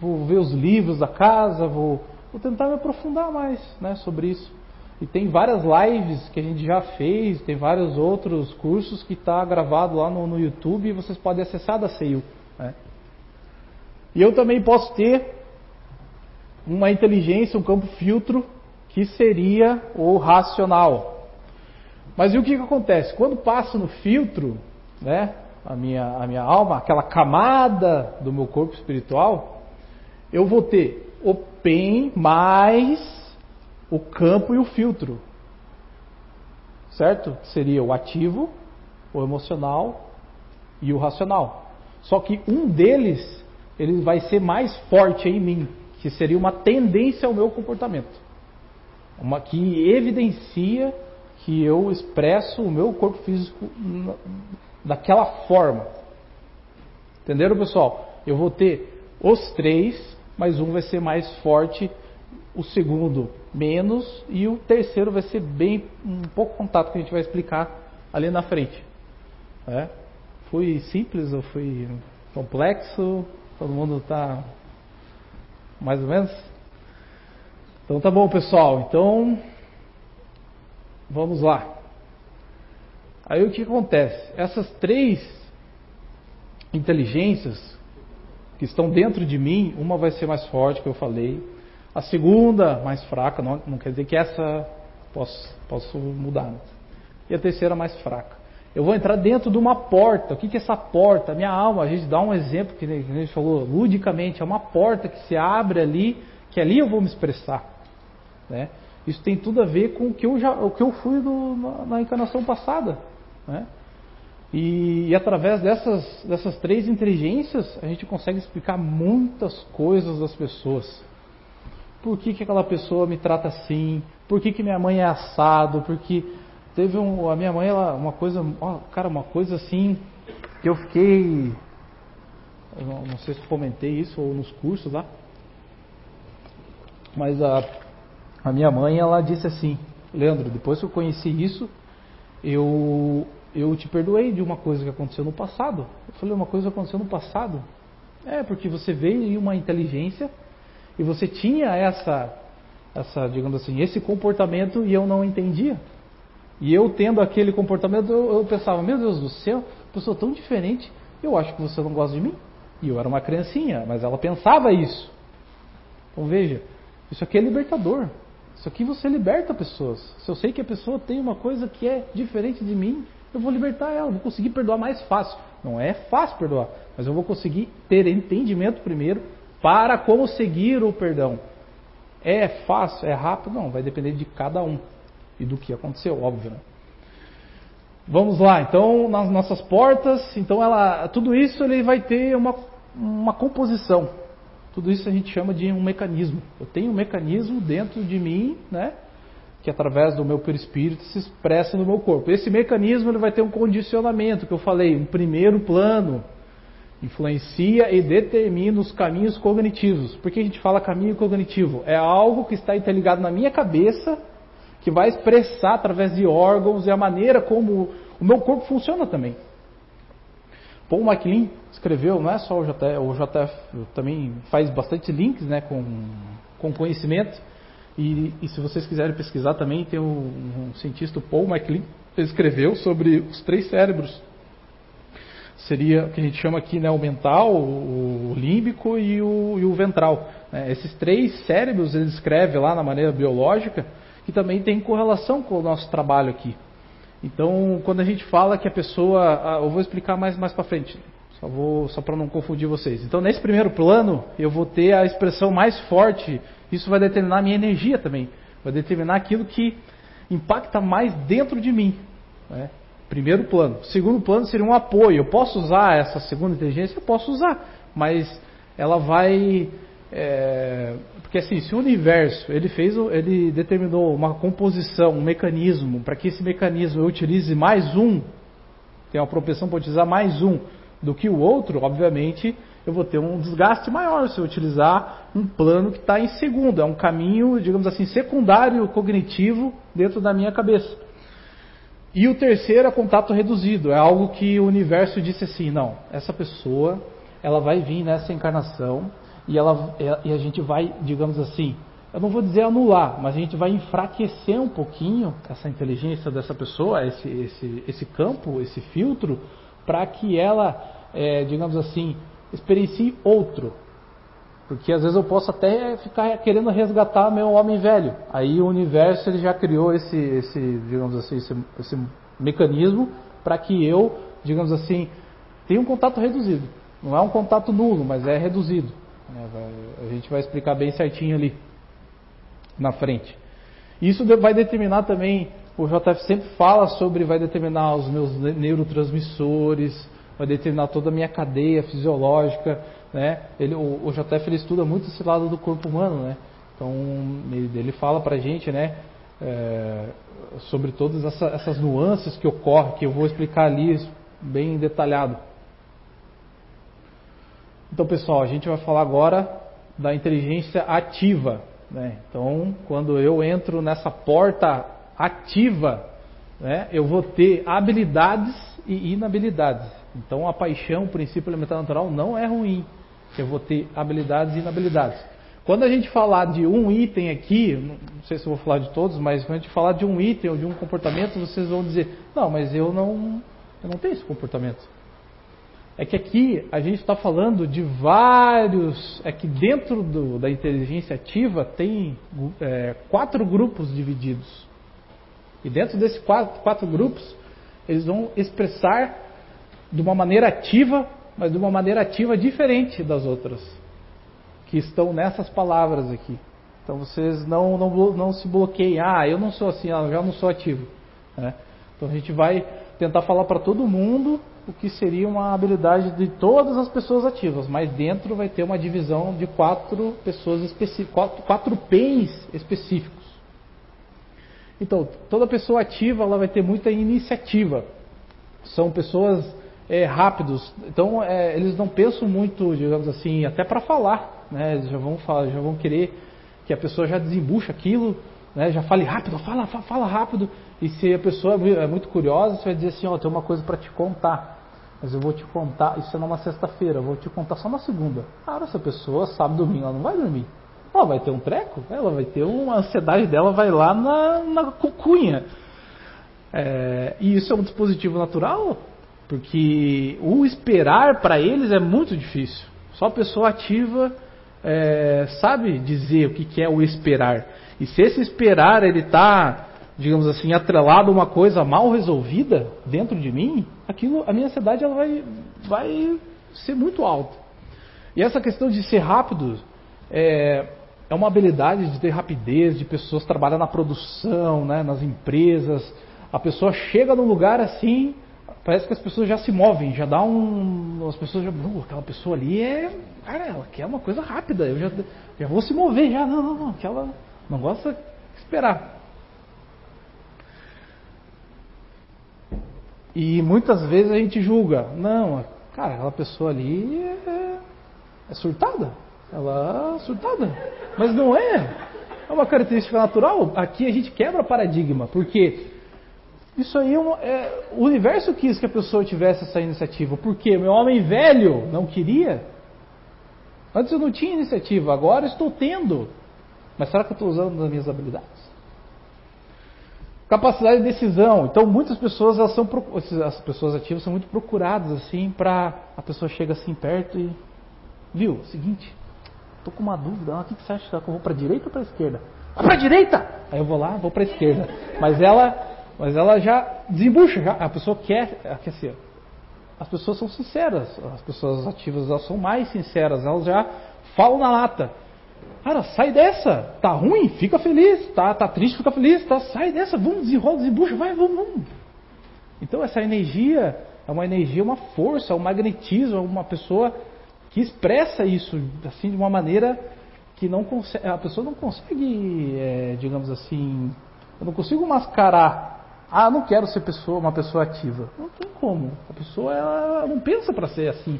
Vou ver os livros da casa, vou, vou tentar me aprofundar mais né, sobre isso. E tem várias lives que a gente já fez, tem vários outros cursos que está gravado lá no, no, YouTube e vocês podem acessar da CEIU. Né? E eu também posso ter uma inteligência, um campo filtro, que seria o racional. Mas e o que, que acontece? Quando passo no filtro, né, a, minha, a minha alma, aquela camada do meu corpo espiritual, eu vou ter o PEN mais o campo e o filtro. Certo? Seria o ativo, o emocional e o racional. Só que um deles ele vai ser mais forte em mim, que seria uma tendência ao meu comportamento. Uma que evidencia que eu expresso o meu corpo físico daquela forma. Entenderam, pessoal? Eu vou ter os três, mas um vai ser mais forte, o segundo menos e o terceiro vai ser bem um pouco contato que a gente vai explicar ali na frente. É? Fui simples ou fui complexo? Todo mundo está mais ou menos? Então tá bom, pessoal. Então vamos lá. Aí o que acontece? Essas três inteligências que estão dentro de mim, uma vai ser mais forte, que eu falei, a segunda, mais fraca, não, não quer dizer que essa posso, posso mudar. Né? E a terceira, mais fraca. Eu vou entrar dentro de uma porta. O que, que é essa porta? Minha alma, a gente dá um exemplo que a gente falou ludicamente, é uma porta que se abre ali, que ali eu vou me expressar. Né? Isso tem tudo a ver com o que eu, já, o que eu fui do, na, na, encarnação passada. Né? E, e, através dessas, dessas três inteligências, a gente consegue explicar muitas coisas das pessoas por que, que aquela pessoa me trata assim, por que, que minha mãe é assado, porque teve um, a minha mãe, ela, uma coisa, ó, cara, uma coisa assim, que eu fiquei, eu não, sei se comentei isso ou nos cursos lá, mas a, a minha mãe, ela disse assim, Leandro, depois que eu conheci isso, eu, eu te perdoei de uma coisa que aconteceu no passado. Eu falei, uma coisa que aconteceu no passado? É, porque você veio em uma inteligência e você tinha essa, essa, digamos assim, esse comportamento e eu não entendia. E eu tendo aquele comportamento, eu, eu pensava, meu Deus do céu, pessoa tão diferente, eu acho que você não gosta de mim. E eu era uma criancinha, mas ela pensava isso. Então veja, isso aqui é libertador. Isso aqui você liberta pessoas. Se eu sei que a pessoa tem uma coisa que é diferente de mim, eu vou libertar ela, vou conseguir perdoar mais fácil. Não é fácil perdoar, mas eu vou conseguir ter entendimento primeiro para como seguir o perdão. É fácil, é rápido? Não, vai depender de cada um e do que aconteceu, óbvio. Né? Vamos lá, então nas nossas portas, então ela, tudo isso ele vai ter uma, uma composição. Tudo isso a gente chama de um mecanismo. Eu tenho um mecanismo dentro de mim, né, que através do meu perispírito se expressa no meu corpo. Esse mecanismo ele vai ter um condicionamento que eu falei, um primeiro plano, influencia e determina os caminhos cognitivos. Por que a gente fala caminho cognitivo? É algo que está interligado na minha cabeça, que vai expressar através de órgãos e a maneira como o meu corpo funciona também. Paul MacLean escreveu, não é só o JF, o JF também faz bastante links né, com, com conhecimento. E, e se vocês quiserem pesquisar também, tem um, um cientista, Paul MacLean, escreveu sobre os três cérebros seria o que a gente chama aqui né, o mental, o límbico e o, e o ventral. Né? Esses três cérebros ele descreve lá na maneira biológica que também tem correlação com o nosso trabalho aqui. Então, quando a gente fala que a pessoa, eu vou explicar mais mais para frente, só vou só para não confundir vocês. Então, nesse primeiro plano, eu vou ter a expressão mais forte. Isso vai determinar a minha energia também, vai determinar aquilo que impacta mais dentro de mim. Né? Primeiro plano. Segundo plano seria um apoio. Eu posso usar essa segunda inteligência? Eu posso usar, mas ela vai é, porque assim, se o universo ele fez, ele determinou uma composição, um mecanismo para que esse mecanismo eu utilize mais um, tem uma propensão para utilizar mais um do que o outro, obviamente eu vou ter um desgaste maior se eu utilizar um plano que está em segundo, é um caminho, digamos assim, secundário cognitivo dentro da minha cabeça. E o terceiro é contato reduzido, é algo que o universo disse assim, não, essa pessoa ela vai vir nessa encarnação e, ela, e a gente vai, digamos assim, eu não vou dizer anular, mas a gente vai enfraquecer um pouquinho essa inteligência dessa pessoa, esse, esse, esse campo, esse filtro, para que ela, é, digamos assim, experiencie outro. Porque às vezes eu posso até ficar querendo resgatar meu homem velho. Aí o universo ele já criou esse, esse digamos assim, esse, esse mecanismo para que eu, digamos assim, tenha um contato reduzido. Não é um contato nulo, mas é reduzido. Né? a gente vai explicar bem certinho ali na frente. Isso vai determinar também, o JF sempre fala sobre, vai determinar os meus neurotransmissores, vai determinar toda a minha cadeia fisiológica, né? Ele, o, o JF ele estuda muito esse lado do corpo humano, né? Então ele, ele fala para a gente, né? É, sobre todas essa, essas nuances que ocorrem, que eu vou explicar ali bem detalhado. Então, pessoal, a gente vai falar agora da inteligência ativa. Né? Então, quando eu entro nessa porta ativa, né, eu vou ter habilidades e inabilidades. Então, a paixão, o princípio elementar natural, não é ruim. Eu vou ter habilidades e inabilidades. Quando a gente falar de um item aqui, não sei se eu vou falar de todos, mas quando a gente falar de um item ou de um comportamento, vocês vão dizer: não, mas eu não, eu não tenho esse comportamento. É que aqui a gente está falando de vários. É que dentro do, da inteligência ativa tem é, quatro grupos divididos. E dentro desses quatro, quatro grupos, eles vão expressar de uma maneira ativa, mas de uma maneira ativa diferente das outras, que estão nessas palavras aqui. Então vocês não, não, não se bloqueiem. Ah, eu não sou assim, eu já não sou ativo. Né? Então a gente vai tentar falar para todo mundo o que seria uma habilidade de todas as pessoas ativas, mas dentro vai ter uma divisão de quatro pessoas específicas, quatro, quatro P's específicos. Então, toda pessoa ativa ela vai ter muita iniciativa. São pessoas é, rápidos, então é, eles não pensam muito, digamos assim, até para falar, né? Eles já vão falar, já vão querer que a pessoa já desembucha aquilo, né? Já fale rápido, fala, fala, fala rápido. E se a pessoa é muito curiosa, você vai dizer assim, ó, oh, tem uma coisa para te contar. Mas eu vou te contar, isso é numa sexta-feira, eu vou te contar só na segunda. Cara, essa pessoa sabe dormir, ela não vai dormir. Ela vai ter um treco, ela vai ter uma ansiedade dela, vai lá na, na cucunha. É, e isso é um dispositivo natural, porque o esperar para eles é muito difícil. Só a pessoa ativa é, sabe dizer o que, que é o esperar. E se esse esperar ele está digamos assim, atrelado a uma coisa mal resolvida dentro de mim, aquilo, a minha ansiedade ela vai, vai ser muito alta. E essa questão de ser rápido é, é uma habilidade de ter rapidez, de pessoas trabalhar na produção, né, nas empresas. A pessoa chega num lugar assim, parece que as pessoas já se movem, já dá um. As pessoas já. Uh, aquela pessoa ali é. Cara, ela quer uma coisa rápida, eu já, já vou se mover já. Não, não, não. Aquela não gosta de esperar. E muitas vezes a gente julga, não, cara, aquela pessoa ali é, é surtada. Ela é surtada. Mas não é. É uma característica natural. Aqui a gente quebra paradigma, porque isso aí é, é, o universo quis que a pessoa tivesse essa iniciativa. Porque meu homem velho não queria. Antes eu não tinha iniciativa, agora estou tendo. Mas será que eu estou usando as minhas habilidades? Capacidade de decisão. Então, muitas pessoas, elas são, as pessoas ativas são muito procuradas, assim, para a pessoa chega assim perto e. Viu? Seguinte, tô com uma dúvida. Ah, o que, você acha? Que eu vou para direita ou para esquerda? Vai para direita! Aí eu vou lá, vou para esquerda. Mas ela, mas ela já desembucha, já, a pessoa quer aquecer. As pessoas são sinceras, as pessoas ativas elas são mais sinceras, elas já falam na lata. Cara, sai dessa, tá ruim, fica feliz, tá, tá triste, fica feliz, tá, sai dessa, vamos, desenrola, desembucha, vai, vamos, vamos. Então essa energia é uma energia, uma força, um magnetismo, uma pessoa que expressa isso assim de uma maneira que não consegue, a pessoa não consegue, é, digamos assim, eu não consigo mascarar. Ah, não quero ser pessoa, uma pessoa ativa. Não tem como. A pessoa ela não pensa para ser assim.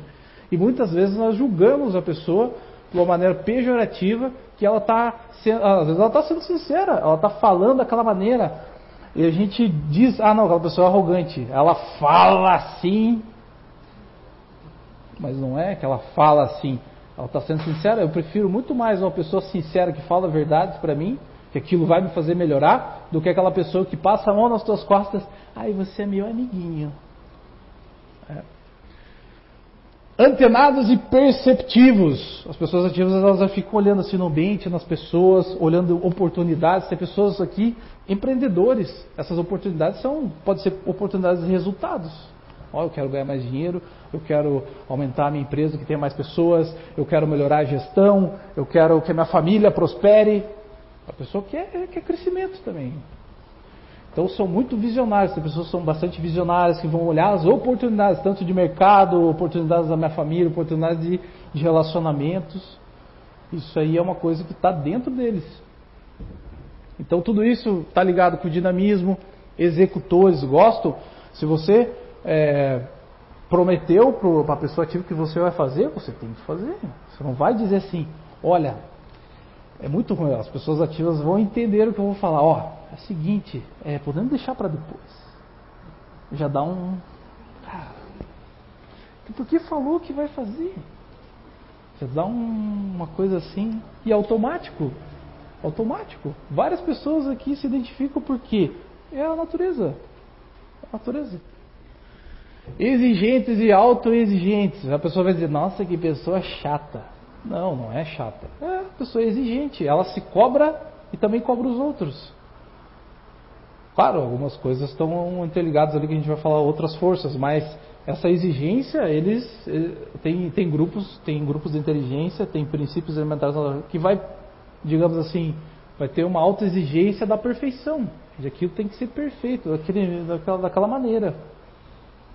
E muitas vezes nós julgamos a pessoa de uma maneira pejorativa que ela está às vezes ela está sendo sincera, ela está falando daquela maneira e a gente diz, ah não, aquela pessoa é arrogante, ela fala assim, mas não é que ela fala assim, ela está sendo sincera. Eu prefiro muito mais uma pessoa sincera que fala verdades para mim, que aquilo vai me fazer melhorar, do que aquela pessoa que passa a mão nas tuas costas, ai você é meu amiguinho. É. Antenados e perceptivos. As pessoas ativas elas já ficam olhando assim no ambiente, nas pessoas, olhando oportunidades. Tem pessoas aqui empreendedores. Essas oportunidades são, pode ser oportunidades de resultados. Oh, eu quero ganhar mais dinheiro, eu quero aumentar a minha empresa que tenha mais pessoas, eu quero melhorar a gestão, eu quero que a minha família prospere. A pessoa quer, quer crescimento também. Então são muito visionários, as pessoas são bastante visionárias que vão olhar as oportunidades, tanto de mercado, oportunidades da minha família, oportunidades de, de relacionamentos. Isso aí é uma coisa que está dentro deles. Então tudo isso está ligado com o dinamismo, executores gostam. Se você é, prometeu para a pessoa ativa que você vai fazer, você tem que fazer. Você não vai dizer assim, olha, é muito ruim, as pessoas ativas vão entender o que eu vou falar. Ó, é o seguinte, é, podemos deixar para depois. Já dá um. Cara, por que falou que vai fazer? Já dá um, uma coisa assim. E automático automático. Várias pessoas aqui se identificam porque é a natureza. É a natureza. Exigentes e autoexigentes. A pessoa vai dizer, nossa, que pessoa chata. Não, não é chata. É a pessoa exigente. Ela se cobra e também cobra os outros. Claro, algumas coisas estão interligadas ali que a gente vai falar outras forças, mas essa exigência, eles eh, tem, tem grupos, tem grupos de inteligência, tem princípios elementares que vai digamos assim, vai ter uma alta exigência da perfeição. De aquilo tem que ser perfeito, daquele, daquela, daquela maneira.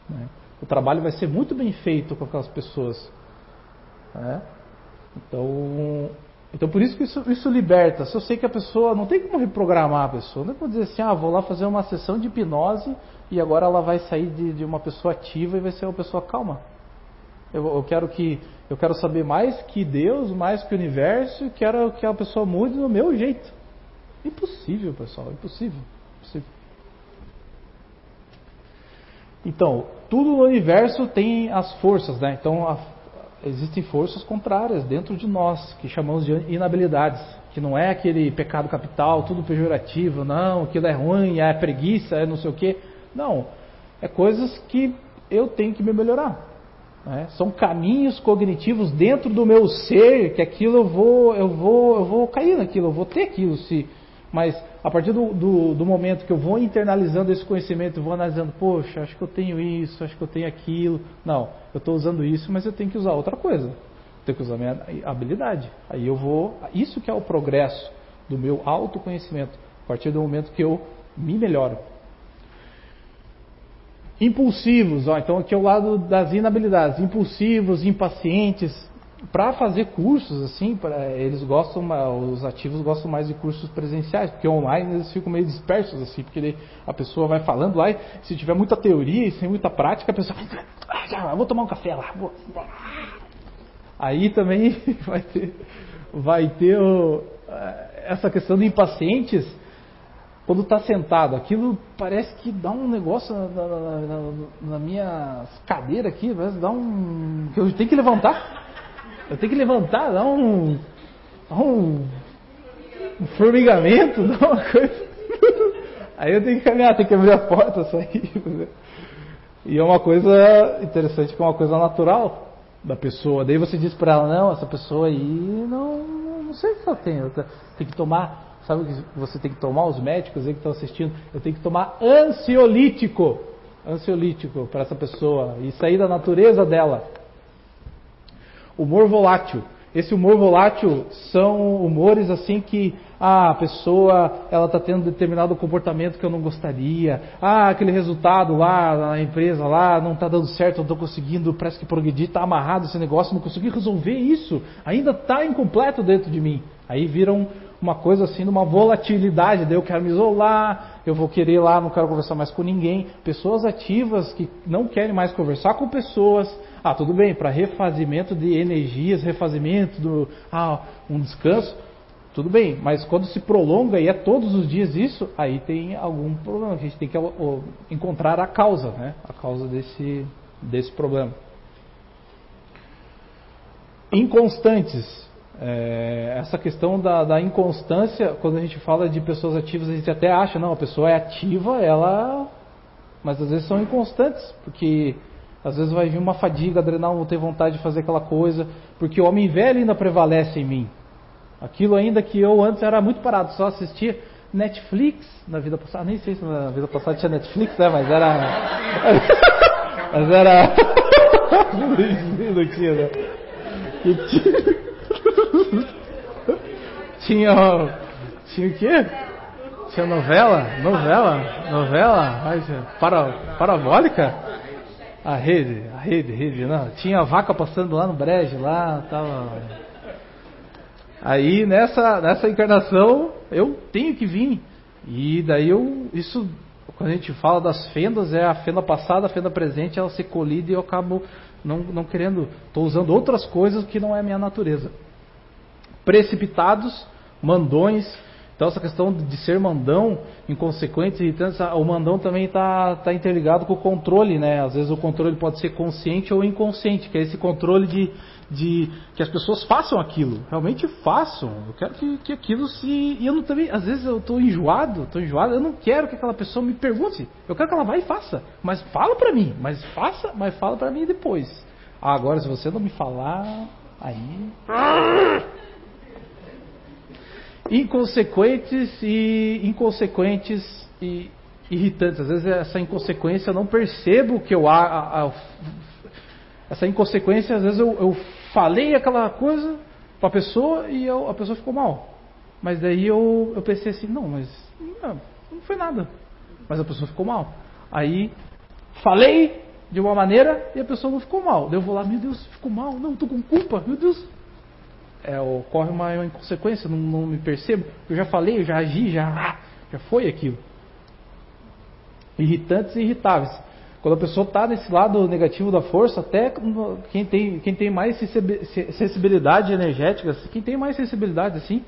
Né? O trabalho vai ser muito bem feito com aquelas pessoas. Né? Então, então por isso que isso, isso liberta. Se eu sei que a pessoa não tem como reprogramar a pessoa, não é como dizer assim, ah, vou lá fazer uma sessão de hipnose e agora ela vai sair de, de uma pessoa ativa e vai ser uma pessoa calma. Eu, eu, quero que eu quero saber mais que Deus, mais que o universo, e quero que a pessoa mude do meu jeito. Impossível, pessoal, impossível. impossível. Então, tudo no universo tem as forças, né? Então, a, existem forças contrárias dentro de nós, que chamamos de inabilidades, que não é aquele pecado capital, tudo pejorativo, não, aquilo é ruim, é preguiça, é não sei o quê. Não, é coisas que eu tenho que me melhorar. Né? São caminhos cognitivos dentro do meu ser que aquilo eu vou, eu vou, eu vou cair naquilo, eu vou ter aquilo. Se, mas a partir do, do, do momento que eu vou internalizando esse conhecimento, vou analisando, poxa, acho que eu tenho isso, acho que eu tenho aquilo. Não, eu estou usando isso, mas eu tenho que usar outra coisa. Tenho que usar minha habilidade. Aí eu vou. Isso que é o progresso do meu autoconhecimento. A partir do momento que eu me melhoro. Impulsivos, ó, então aqui é o lado das inabilidades. Impulsivos, impacientes. Para fazer cursos, assim, pra, eles gostam, os ativos gostam mais de cursos presenciais, porque online eles ficam meio dispersos, assim, porque ele, a pessoa vai falando lá e se tiver muita teoria e sem muita prática, a pessoa ah, já, vou tomar um café lá. Vou. Aí também vai ter, vai ter o, essa questão de impacientes quando está sentado, aquilo parece que dá um negócio na, na, na, na minha cadeira aqui, parece dar um. Eu tenho que levantar. Eu tenho que levantar, dá um. Dá um. um formigamento, dá uma coisa. Aí eu tenho que caminhar, tenho que abrir a porta, sair. E é uma coisa interessante, que é uma coisa natural da pessoa. Daí você diz para ela, não, essa pessoa aí não, não sei o que ela tem. Tem que tomar Sabe o que você tem que tomar? Os médicos aí que estão assistindo, eu tenho que tomar ansiolítico. Ansiolítico para essa pessoa e sair da natureza dela. Humor volátil. Esse humor volátil são humores assim que ah, a pessoa ela está tendo determinado comportamento que eu não gostaria. Ah, aquele resultado lá na empresa lá não está dando certo, não estou conseguindo, parece que progredir, está amarrado esse negócio, não consegui resolver isso, ainda está incompleto dentro de mim. Aí viram uma coisa assim, uma volatilidade, daí eu quero me isolar, eu vou querer lá, não quero conversar mais com ninguém. Pessoas ativas que não querem mais conversar com pessoas, ah, tudo bem, para refazimento de energias, refazimento do ah, um descanso, tudo bem, mas quando se prolonga e é todos os dias isso, aí tem algum problema. A gente tem que encontrar a causa, né? A causa desse, desse problema. Inconstantes. É, essa questão da, da, inconstância, quando a gente fala de pessoas ativas, a gente até acha, não, a pessoa é ativa, ela. Mas às vezes são inconstantes, porque às vezes vai vir uma fadiga adrenal, não ter vontade de fazer aquela coisa, porque o homem velho ainda prevalece em mim. Aquilo ainda que eu antes era muito parado, só assistia Netflix na vida passada. Nem sei se na vida passada tinha Netflix, né? Mas era. mas era. não tinha, né? tinha. Tinha o quê? Tinha novela? Novela? Novela? Para, parabólica? A rede, a rede, rede, não. Tinha a vaca passando lá no brejo, lá, tava. Aí nessa, nessa encarnação eu tenho que vir. E daí eu. Isso, quando a gente fala das fendas, é a fenda passada, a fenda presente, ela se colide e eu acabo não, não querendo. Estou usando outras coisas que não é a minha natureza. Precipitados, mandões, então essa questão de ser mandão, inconsequente, o mandão também está tá interligado com o controle, né? Às vezes o controle pode ser consciente ou inconsciente, que é esse controle de, de que as pessoas façam aquilo, realmente façam. Eu quero que, que aquilo se. E eu não também, às vezes eu estou enjoado, estou enjoado, eu não quero que aquela pessoa me pergunte. Eu quero que ela vá e faça. Mas fala para mim, mas faça, mas fala para mim depois. Ah, agora se você não me falar, aí inconsequentes e inconsequentes e irritantes. Às vezes essa inconsequência eu não percebo que eu há. Essa inconsequência, às vezes eu, eu falei aquela coisa para a pessoa e eu, a pessoa ficou mal. Mas daí eu, eu pensei assim, não, mas não, não foi nada. Mas a pessoa ficou mal. Aí falei de uma maneira e a pessoa não ficou mal. Daí eu vou lá, meu Deus, ficou mal, não, estou com culpa, meu Deus, é, ocorre uma inconsequência, não, não, me percebo. Eu já falei, eu já agi, já, já foi aquilo. Irritantes e irritáveis. Quando a pessoa está nesse lado negativo da força, até quem tem, quem tem mais sensibilidade energética, quem tem mais sensibilidade assim,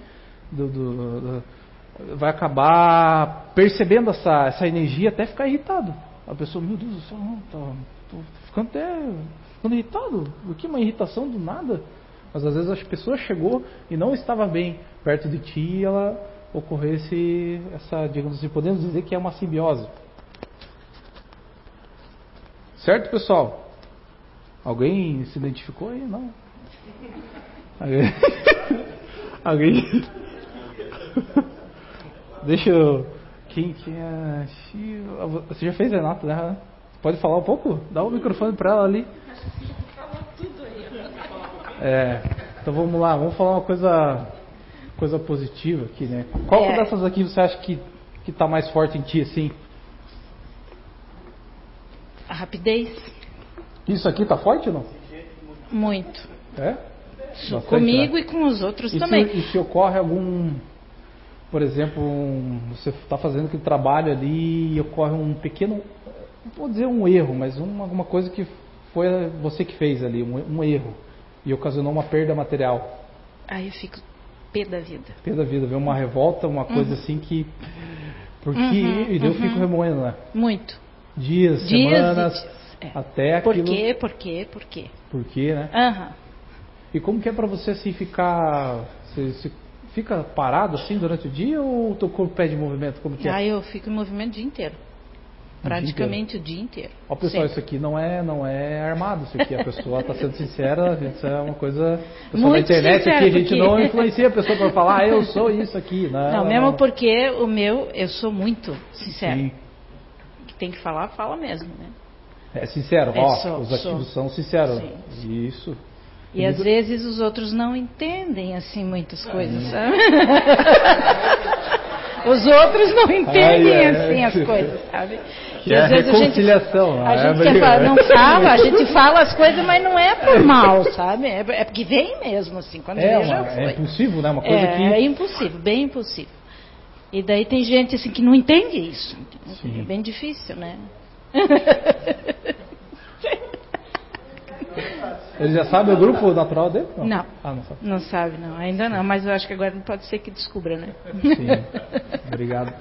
do, do, do, vai acabar percebendo essa, essa energia até ficar irritado. A pessoa, meu Deus do céu, estou ficando até ficando irritado. O que? Uma irritação do nada? Mas às vezes a pessoa chegou e não estava bem perto de ti e ela ocorresse essa, digamos assim, podemos dizer que é uma simbiose. Certo, pessoal? Alguém se identificou aí? Não? Alguém? Alguém? Deixa eu. Quem que é? Você já fez Renato, né? Pode falar um pouco? Dá o microfone para ela ali. É, então vamos lá, vamos falar uma coisa, coisa positiva aqui, né? Qual é. dessas aqui você acha que que está mais forte em ti assim? A rapidez. Isso aqui está forte ou não? Muito. É? Bastante, Comigo né? e com os outros e também. Se, e se ocorre algum, por exemplo, um, você está fazendo aquele trabalho ali e ocorre um pequeno, não vou dizer um erro, mas uma, alguma coisa que foi você que fez ali, um, um erro e ocasionou uma perda material. Aí eu fico pé da vida. Pé da vida, ver uma revolta, uma coisa uhum. assim que. Porque. Uhum, e eu uhum. fico remoendo, né? Muito. Dias, dias semanas. Dias. É. Até aquilo. Por quê? Por quê? Por quê? Por quê, né? Aham. E como que é para você assim ficar. Você, você, fica parado assim durante o dia ou o teu corpo pede movimento? Como que é? Ah, eu fico em movimento o dia inteiro. Praticamente o dia inteiro. Ó, pessoal, Sempre. isso aqui não é, não é armado, isso aqui a pessoa está sendo sincera, isso é uma coisa. Pessoal, na internet aqui a gente porque- não influencia a pessoa para falar, ah, eu sou isso aqui. Não, Não, mesmo porque o meu, eu sou muito sincero. Sim. Que tem que falar, fala mesmo, né? É sincero, É, ó, sou, os sou. ativos são sinceros. Sim, Isso. E às vezes os outros não entendem assim muitas coisas, sabe? Os outros não entendem Ai, ai, assim ai. as coisas, sabe? Que é a reconciliação, a é gente, a gente briga, falar, né? não fala, a gente fala as coisas, mas não é por mal, sabe? É, é porque vem mesmo, assim, quando É, vem já uma, é impulsivo, né? Uma coisa É, que. é impossível, bem impossível. E daí tem gente assim que não entende isso. Sim. É bem difícil, né? Ele já sabe o grupo natural dele? Não. Ah, não sabe. Não sabe, não. Ainda não, mas eu acho que agora pode ser que descubra, né? Sim. Obrigado.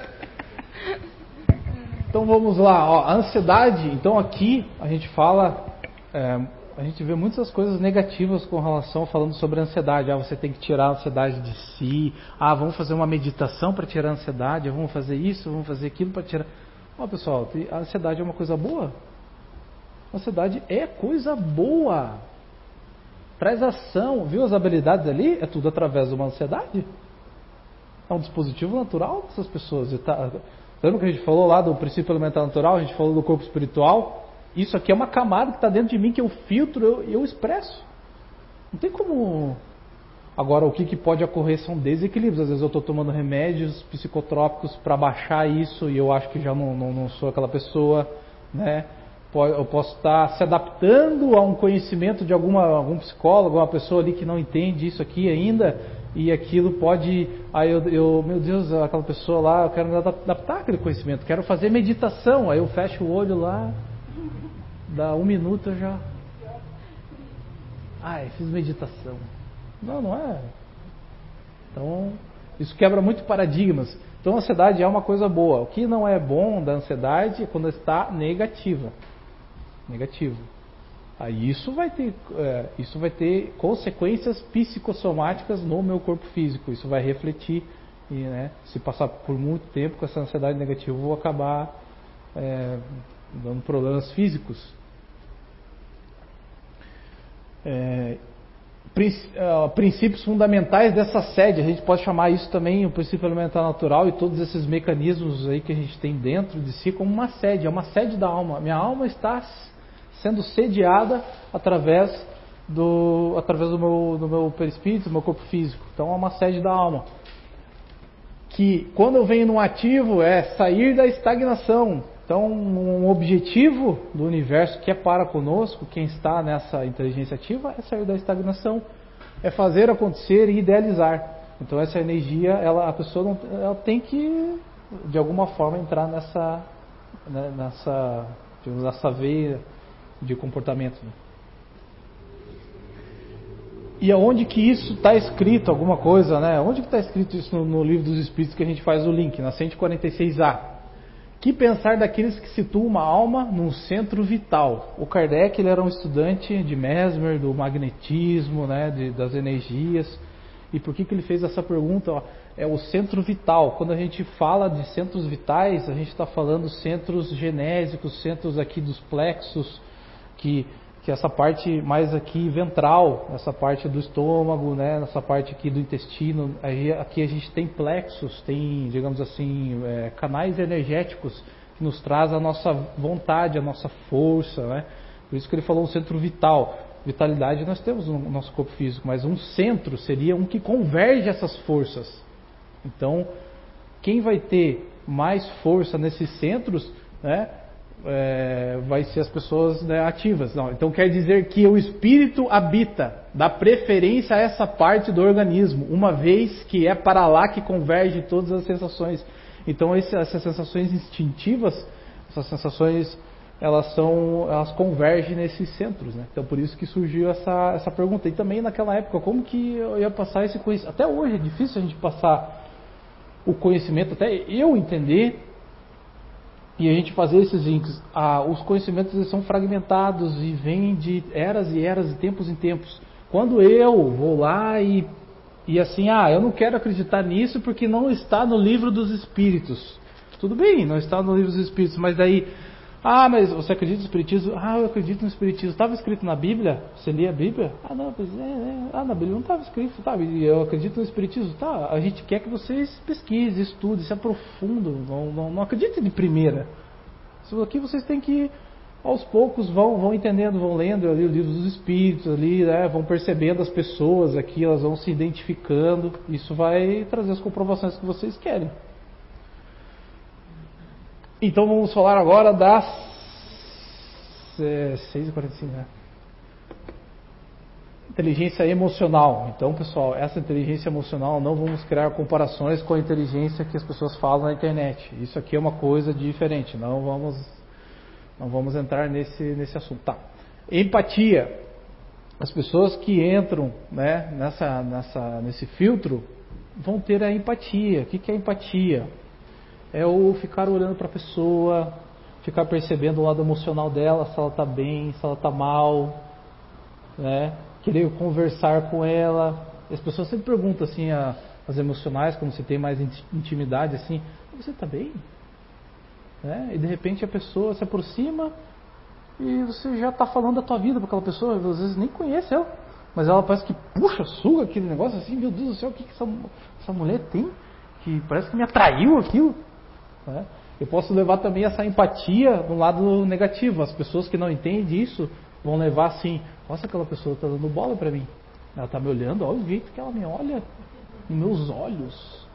Então vamos lá, ó, a ansiedade. Então aqui a gente fala, é, a gente vê muitas coisas negativas com relação falando sobre a ansiedade. Ah, você tem que tirar a ansiedade de si. Ah, vamos fazer uma meditação para tirar a ansiedade. Vamos fazer isso, vamos fazer aquilo para tirar. Ó, pessoal, a ansiedade é uma coisa boa. A ansiedade é coisa boa. Traz ação, viu as habilidades ali? É tudo através de uma ansiedade. É um dispositivo natural dessas pessoas. E tá- lembra que a gente falou lá do princípio elementar natural? A gente falou do corpo espiritual. Isso aqui é uma camada que está dentro de mim que eu filtro, eu, eu expresso. Não tem como. Agora, o que, que pode ocorrer são desequilíbrios. Às vezes eu estou tomando remédios psicotrópicos para baixar isso e eu acho que já não, não, não sou aquela pessoa, né? Eu posso estar se adaptando a um conhecimento de alguma, algum psicólogo, uma pessoa ali que não entende isso aqui ainda, e aquilo pode. Aí eu, eu, meu Deus, aquela pessoa lá, eu quero me adaptar àquele conhecimento, quero fazer meditação. Aí eu fecho o olho lá, dá um minuto eu já. Ai, fiz meditação. Não, não é. Então, isso quebra muito paradigmas. Então, a ansiedade é uma coisa boa. O que não é bom da ansiedade é quando está negativa. Negativo. Aí isso vai ter, é, isso vai ter consequências psicossomáticas no meu corpo físico. Isso vai refletir e, né, se passar por muito tempo com essa ansiedade negativa, eu vou acabar é, dando problemas físicos. É, ah, princípios fundamentais dessa sede, a gente pode chamar isso também o princípio elementar natural e todos esses mecanismos aí que a gente tem dentro de si como uma sede, é uma sede da alma. Minha alma está sendo sediada através do através do meu do meu perispírito, do meu corpo físico. Então é uma sede da alma. Que quando eu venho num ativo é sair da estagnação. Então, um objetivo do universo que é para conosco, quem está nessa inteligência ativa, é sair da estagnação, é fazer acontecer e idealizar. Então, essa energia, ela, a pessoa não, ela tem que, de alguma forma, entrar nessa, né, nessa, digamos, nessa veia de comportamento. né? E aonde que isso está escrito, alguma coisa, né? Onde que está escrito isso no, no livro dos Espíritos que a gente faz o link, na 146A? Que pensar daqueles que situam uma alma num centro vital? O Kardec ele era um estudante de Mesmer, do magnetismo, né, de, das energias. E por que, que ele fez essa pergunta? Ó, é o centro vital. Quando a gente fala de centros vitais, a gente está falando centros genésicos, centros aqui dos plexos, que, que essa parte mais aqui ventral, essa parte do estômago, né, essa parte aqui do intestino, aqui a gente tem plexos, tem, digamos assim, é, canais energéticos que nos traz a nossa vontade, a nossa força, né? Por isso que ele falou um centro vital. Vitalidade nós temos no nosso corpo físico, mas um centro seria um que converge essas forças. Então, quem vai ter mais força nesses centros, né, é, vai ser as pessoas né, ativas. Não, então quer dizer que o espírito habita, dá preferência a essa parte do organismo, uma vez que é para lá que converge todas as sensações. Então esse, essas sensações instintivas, essas sensações, elas são, elas convergem nesses centros. Né? Então por isso que surgiu essa, essa pergunta. E também naquela época, como que eu ia passar esse conhecimento? Até hoje é difícil a gente passar o conhecimento, até eu entender e a gente fazer esses links. Ah, os conhecimentos eles são fragmentados e vêm de eras e eras e tempos em tempos. Quando eu vou lá e, e assim, ah, eu não quero acreditar nisso porque não está no livro dos espíritos. Tudo bem, não está no livro dos espíritos, mas daí Ah, mas você acredita no Espiritismo? Ah, eu acredito no Espiritismo. Estava escrito na Bíblia? Você lia a Bíblia? Ah, não, pois é, é. Ah, na Bíblia não estava escrito. Tá, eu acredito no Espiritismo. Tá, a gente quer que vocês pesquisem, estudem, se aprofundem. Não, não, não acreditem de primeira. Isso aqui vocês têm que, aos poucos, vão, vão entendendo, vão lendo ali o livro dos Espíritos, ali, né, vão percebendo as pessoas aqui, elas vão se identificando. Isso vai trazer as comprovações que vocês querem. Então vamos falar agora das é, 6h45, né? Inteligência emocional. Então, pessoal, essa inteligência emocional não vamos criar comparações com a inteligência que as pessoas falam na internet. Isso aqui é uma coisa diferente. Não vamos, não vamos entrar nesse, nesse assunto. Tá. Empatia. As pessoas que entram né, nessa, nessa, nesse filtro vão ter a empatia. O que, é empatia? É o ficar olhando para a pessoa, ficar percebendo o lado emocional dela, se ela está bem, se ela está mal, né? querer conversar com ela. As pessoas sempre perguntam assim, a, as emocionais, quando você tem mais intimidade, assim, você está bem? Né? E de repente a pessoa se aproxima e você já está falando da tua vida para aquela pessoa, às vezes nem conhece ela, mas ela parece que puxa, suga aquele negócio assim, meu Deus do céu, o que, que essa, essa mulher tem? Que parece que me atraiu aquilo. Né? Eu posso levar também essa empatia no lado negativo. As pessoas que não entendem isso vão levar assim: nossa, aquela pessoa está dando bola para mim. Ela está me olhando, olha o jeito que ela me olha em meus olhos.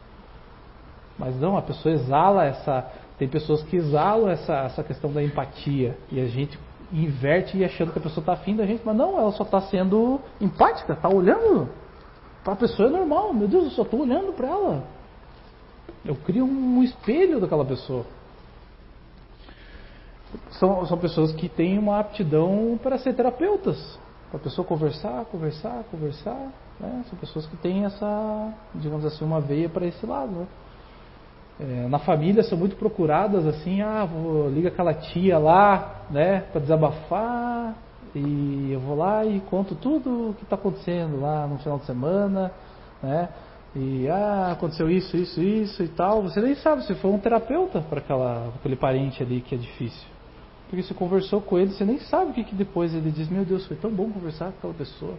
Mas não, a pessoa exala essa. Tem pessoas que exalam essa, essa questão da empatia. E a gente inverte e achando que a pessoa está afim da gente, mas não, ela só está sendo empática, está olhando. Para a pessoa é normal, meu Deus, eu só estou olhando para ela. Eu crio um espelho daquela pessoa. São, são pessoas que têm uma aptidão para ser terapeutas. Para a pessoa conversar, conversar, conversar. Né? São pessoas que têm essa, digamos assim, uma veia para esse lado. Né? É, na família são muito procuradas assim, ah, vou, liga aquela tia lá, né, para desabafar, e eu vou lá e conto tudo o que está acontecendo lá no final de semana, né? E ah, aconteceu isso, isso, isso e tal. Você nem sabe se foi um terapeuta para aquele parente ali que é difícil. Porque você conversou com ele, você nem sabe o que, que depois ele diz, meu Deus, foi tão bom conversar com aquela pessoa.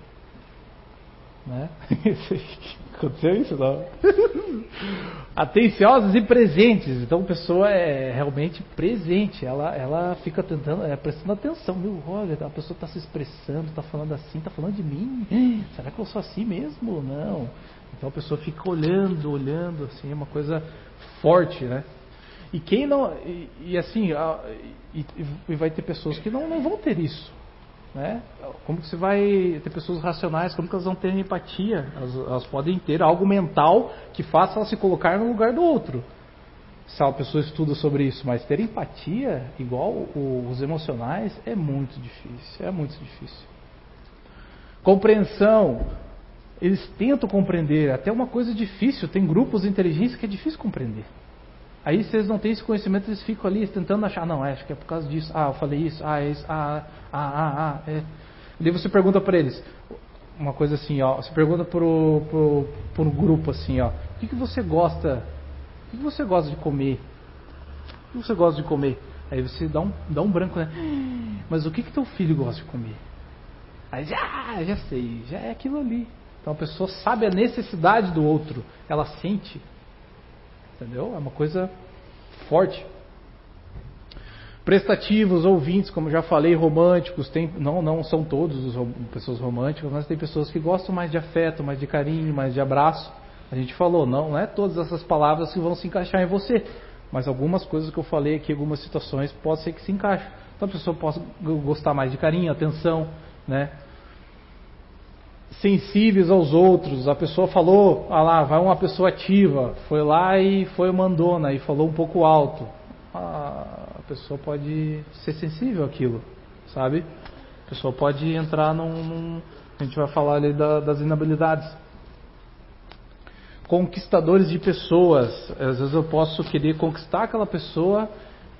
Né? Aconteceu isso não? Atenciosas e presentes. Então a pessoa é realmente presente. Ela, ela fica tentando, é, prestando atenção. Meu, olha, a pessoa está se expressando, está falando assim, está falando de mim. Será que eu sou assim mesmo? Não. Então a pessoa fica olhando, olhando, assim, é uma coisa forte, né? E quem não. E, e assim, a, e, e, vai ter pessoas que não, não vão ter isso. Né? Como que você vai ter pessoas racionais, como que elas vão ter empatia? Elas, elas podem ter algo mental que faça elas se colocar no lugar do outro. Se a pessoa estuda sobre isso, mas ter empatia, igual os emocionais, é muito difícil. É muito difícil. Compreensão eles tentam compreender, até uma coisa difícil, tem grupos de inteligência que é difícil compreender. Aí se eles não têm esse conhecimento, eles ficam ali tentando achar, não, acho que é por causa disso, ah, eu falei isso, ah, é isso, ah, ah, ah, ah, é. E daí você pergunta para eles, uma coisa assim, ó, você pergunta pro, pro, grupo assim, ó, o que, que você gosta, o que, que você gosta de comer? O que você gosta de comer? Aí você dá um, dá um branco, né? Mas o que que teu filho gosta de comer? Aí já, já sei, já é aquilo ali. Então a pessoa sabe a necessidade do outro, ela sente. Entendeu? É uma coisa forte. Prestativos, ouvintes, como já falei, românticos, tem, não, não são todos as pessoas românticas, mas tem pessoas que gostam mais de afeto, mais de carinho, mais de abraço. A gente falou, não, não é todas essas palavras que vão se encaixar em você, mas algumas coisas que eu falei aqui, algumas situações, pode ser que se encaixem. Então a pessoa pode gostar mais de carinho, atenção, né? Sensíveis aos outros. A pessoa falou, ah lá, vai uma pessoa ativa, foi lá e foi mandona e falou um pouco alto. a pessoa pode ser sensível àquilo, sabe? A pessoa pode entrar num. num a gente vai falar ali da, das inabilidades. Conquistadores de pessoas. Às vezes eu posso querer conquistar aquela pessoa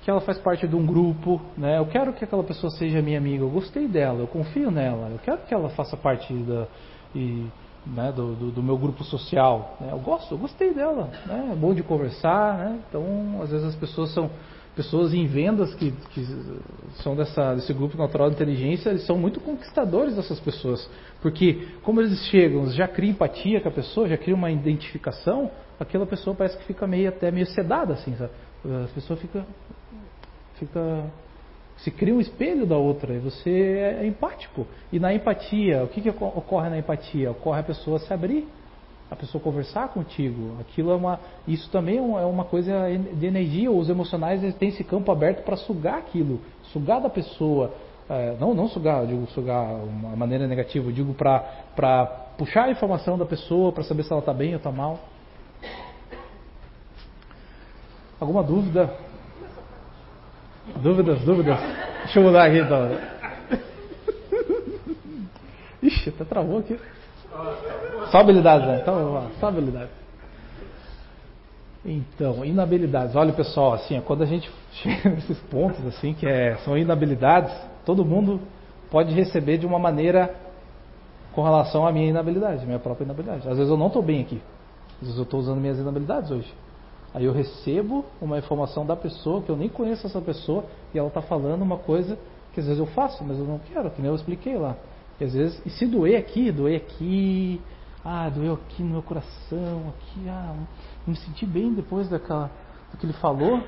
que ela faz parte de um grupo, né? Eu quero que aquela pessoa seja minha amiga, eu gostei dela, eu confio nela, eu quero que ela faça parte da, e, né, do, do, do, meu grupo social. Né? Eu gosto, eu gostei dela, né? é bom de conversar, né? Então, às vezes as pessoas são pessoas em vendas que, que são dessa, desse grupo natural de inteligência, eles são muito conquistadores dessas pessoas. Porque como eles chegam, já criam empatia com a pessoa, já criam uma identificação, aquela pessoa parece que fica meio até meio sedada, assim, sabe? A pessoa fica, fica se cria um espelho da outra e você é empático. E na empatia, o que, que ocorre na empatia? Ocorre a pessoa se abrir a pessoa conversar contigo. Aquilo é uma, isso também é uma é coisa de energia. Os emocionais têm esse campo aberto para sugar aquilo, sugar da pessoa. É, não, não sugar, eu digo sugar uma maneira negativa, eu digo para puxar a informação da pessoa, para saber se ela está bem ou está mal. Alguma dúvida? Dúvidas, dúvidas? Deixa eu mudar aqui então. Ixi, até travou aqui. Só habilidades, né? Então vamos lá, só habilidades. Então, inabilidades. Olha, pessoal, assim, quando a gente chega nesses pontos, assim, que é, são inabilidades, todo mundo pode receber de uma maneira com relação à minha inabilidade, minha própria inabilidade. Às vezes eu não estou bem aqui. Às vezes eu estou usando minhas inabilidades hoje. Aí eu recebo uma informação da pessoa que eu nem conheço essa pessoa e ela está falando uma coisa que às vezes eu faço, mas eu não quero, que nem eu expliquei lá. E às vezes, e se doer aqui, doer aqui, ah, doeu aqui no meu coração, aqui, ah, não me senti bem depois daquela, do que ele falou,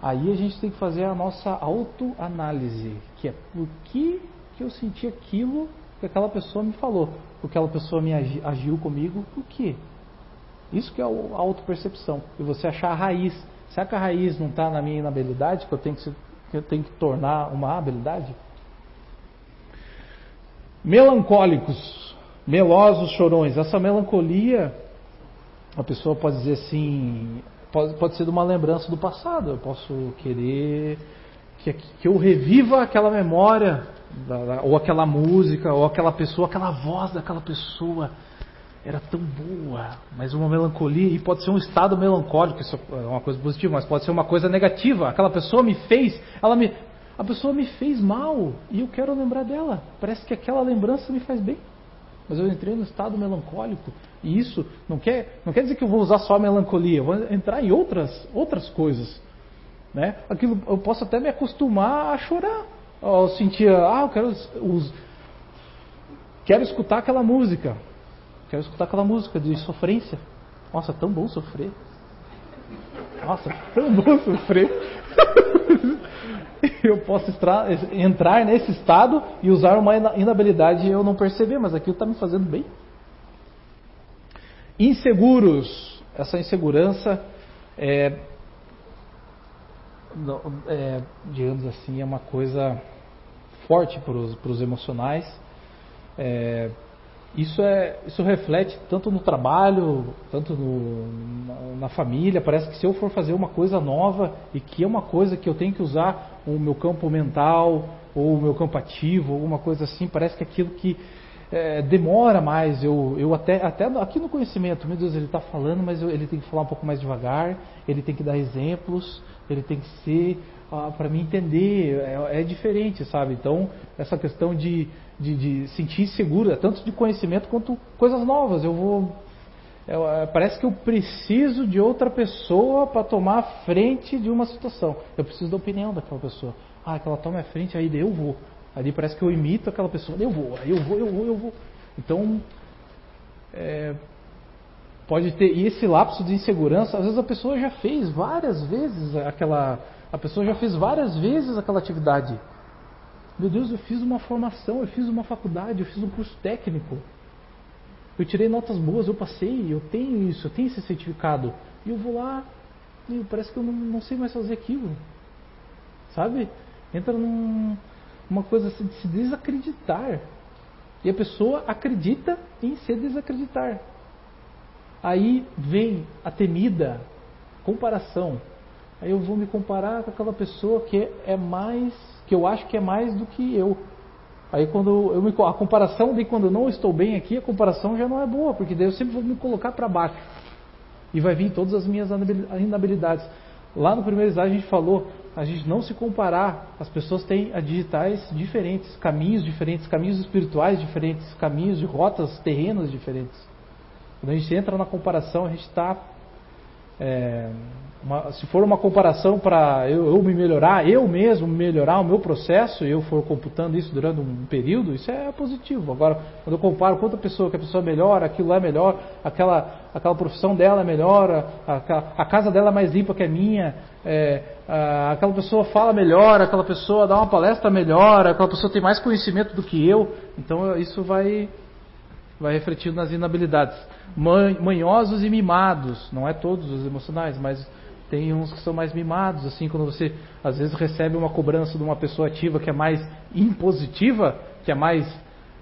aí a gente tem que fazer a nossa autoanálise, que é por que, que eu senti aquilo que aquela pessoa me falou, porque aquela pessoa me agiu comigo, por quê? Isso que é a autopercepção, e você achar a raiz. Será que a raiz não está na minha inabilidade, que eu tenho que, que eu tenho que tornar uma habilidade? Melancólicos, melosos, chorões. Essa melancolia, a pessoa pode dizer assim, pode, pode ser de uma lembrança do passado. Eu posso querer que, que eu reviva aquela memória, ou aquela música, ou aquela pessoa, aquela voz daquela pessoa era tão boa, mas uma melancolia, e pode ser um estado melancólico, isso é uma coisa positiva, mas pode ser uma coisa negativa. Aquela pessoa me fez, ela me, a pessoa me fez mal e eu quero lembrar dela. Parece que aquela lembrança me faz bem. Mas eu entrei no estado melancólico e isso não quer, não quer dizer que eu vou usar só a melancolia, eu vou entrar em outras, outras coisas. Né? Aquilo, eu posso até me acostumar a chorar. Eu sentia, ah, eu quero, os, quero escutar aquela música. Quero escutar aquela música de sofrência. Nossa, tão bom sofrer. Nossa, tão bom sofrer. eu posso entrar nesse estado e usar uma inabilidade e eu não perceber, mas aquilo está me fazendo bem. Inseguros. Essa insegurança é, é digamos assim, é uma coisa forte para os emocionais. É, isso, é, isso reflete tanto no trabalho, tanto no, na, família. Parece que se eu for fazer uma coisa nova e que é uma coisa que eu tenho que usar o meu campo mental ou o meu campo ativo, alguma coisa assim, parece que aquilo que é, demora mais. Eu, eu até, até aqui no conhecimento, meu Deus, ele está falando, mas eu, ele tem que falar um pouco mais devagar, ele tem que dar exemplos, ele tem que ser ah, para mim entender, é, é, diferente, sabe? Então, essa questão de, de, de sentir segura, tanto de conhecimento quanto coisas novas. Eu vou. Eu, é, parece que eu preciso de outra pessoa para tomar a frente de uma situação. Eu preciso da opinião daquela pessoa. Ah, que ela toma a frente, aí eu vou. Aí parece que eu imito aquela pessoa, eu vou, aí eu vou, eu vou, eu vou. Então, é, pode ter. E esse lapso de insegurança, às vezes a pessoa já fez várias vezes aquela a pessoa já fez várias vezes aquela atividade. Meu Deus, eu fiz uma formação, eu fiz uma faculdade, eu fiz um curso técnico. Eu tirei notas boas, eu passei, eu tenho isso, eu tenho esse certificado. E eu vou lá e parece que eu não, não sei mais fazer aquilo. Sabe? Entra numa num, coisa assim de se desacreditar. E a pessoa acredita em se desacreditar. Aí vem a temida comparação. Aí eu vou me comparar com aquela pessoa que é mais, que eu acho que é mais do que eu. Aí quando eu me, a comparação de quando eu não estou bem aqui, a comparação já não é boa, porque daí eu sempre vou me colocar para baixo. E vai vir todas as minhas inabilidades. Lá no primeiro slide a gente falou, a gente não se comparar. As pessoas têm digitais diferentes, caminhos diferentes, caminhos espirituais diferentes, caminhos de rotas terrenas diferentes. Quando a gente entra na comparação, a gente está é, uma, se for uma comparação para eu, eu, me melhorar, eu mesmo melhorar o meu processo, e eu for computando isso durante um período, isso é positivo. Agora, quando eu comparo com outra pessoa, que a pessoa melhora, aquilo lá é melhor, aquela, aquela profissão dela é melhor, a, a casa dela é mais limpa que a minha, é, a, aquela pessoa fala melhor, aquela pessoa dá uma palestra melhor, aquela pessoa tem mais conhecimento do que eu, então isso vai vai refletindo nas inabilidades. Manhosos e mimados, não é todos os emocionais, mas tem uns que são mais mimados, assim, quando você às vezes recebe uma cobrança de uma pessoa ativa que é mais impositiva, que é mais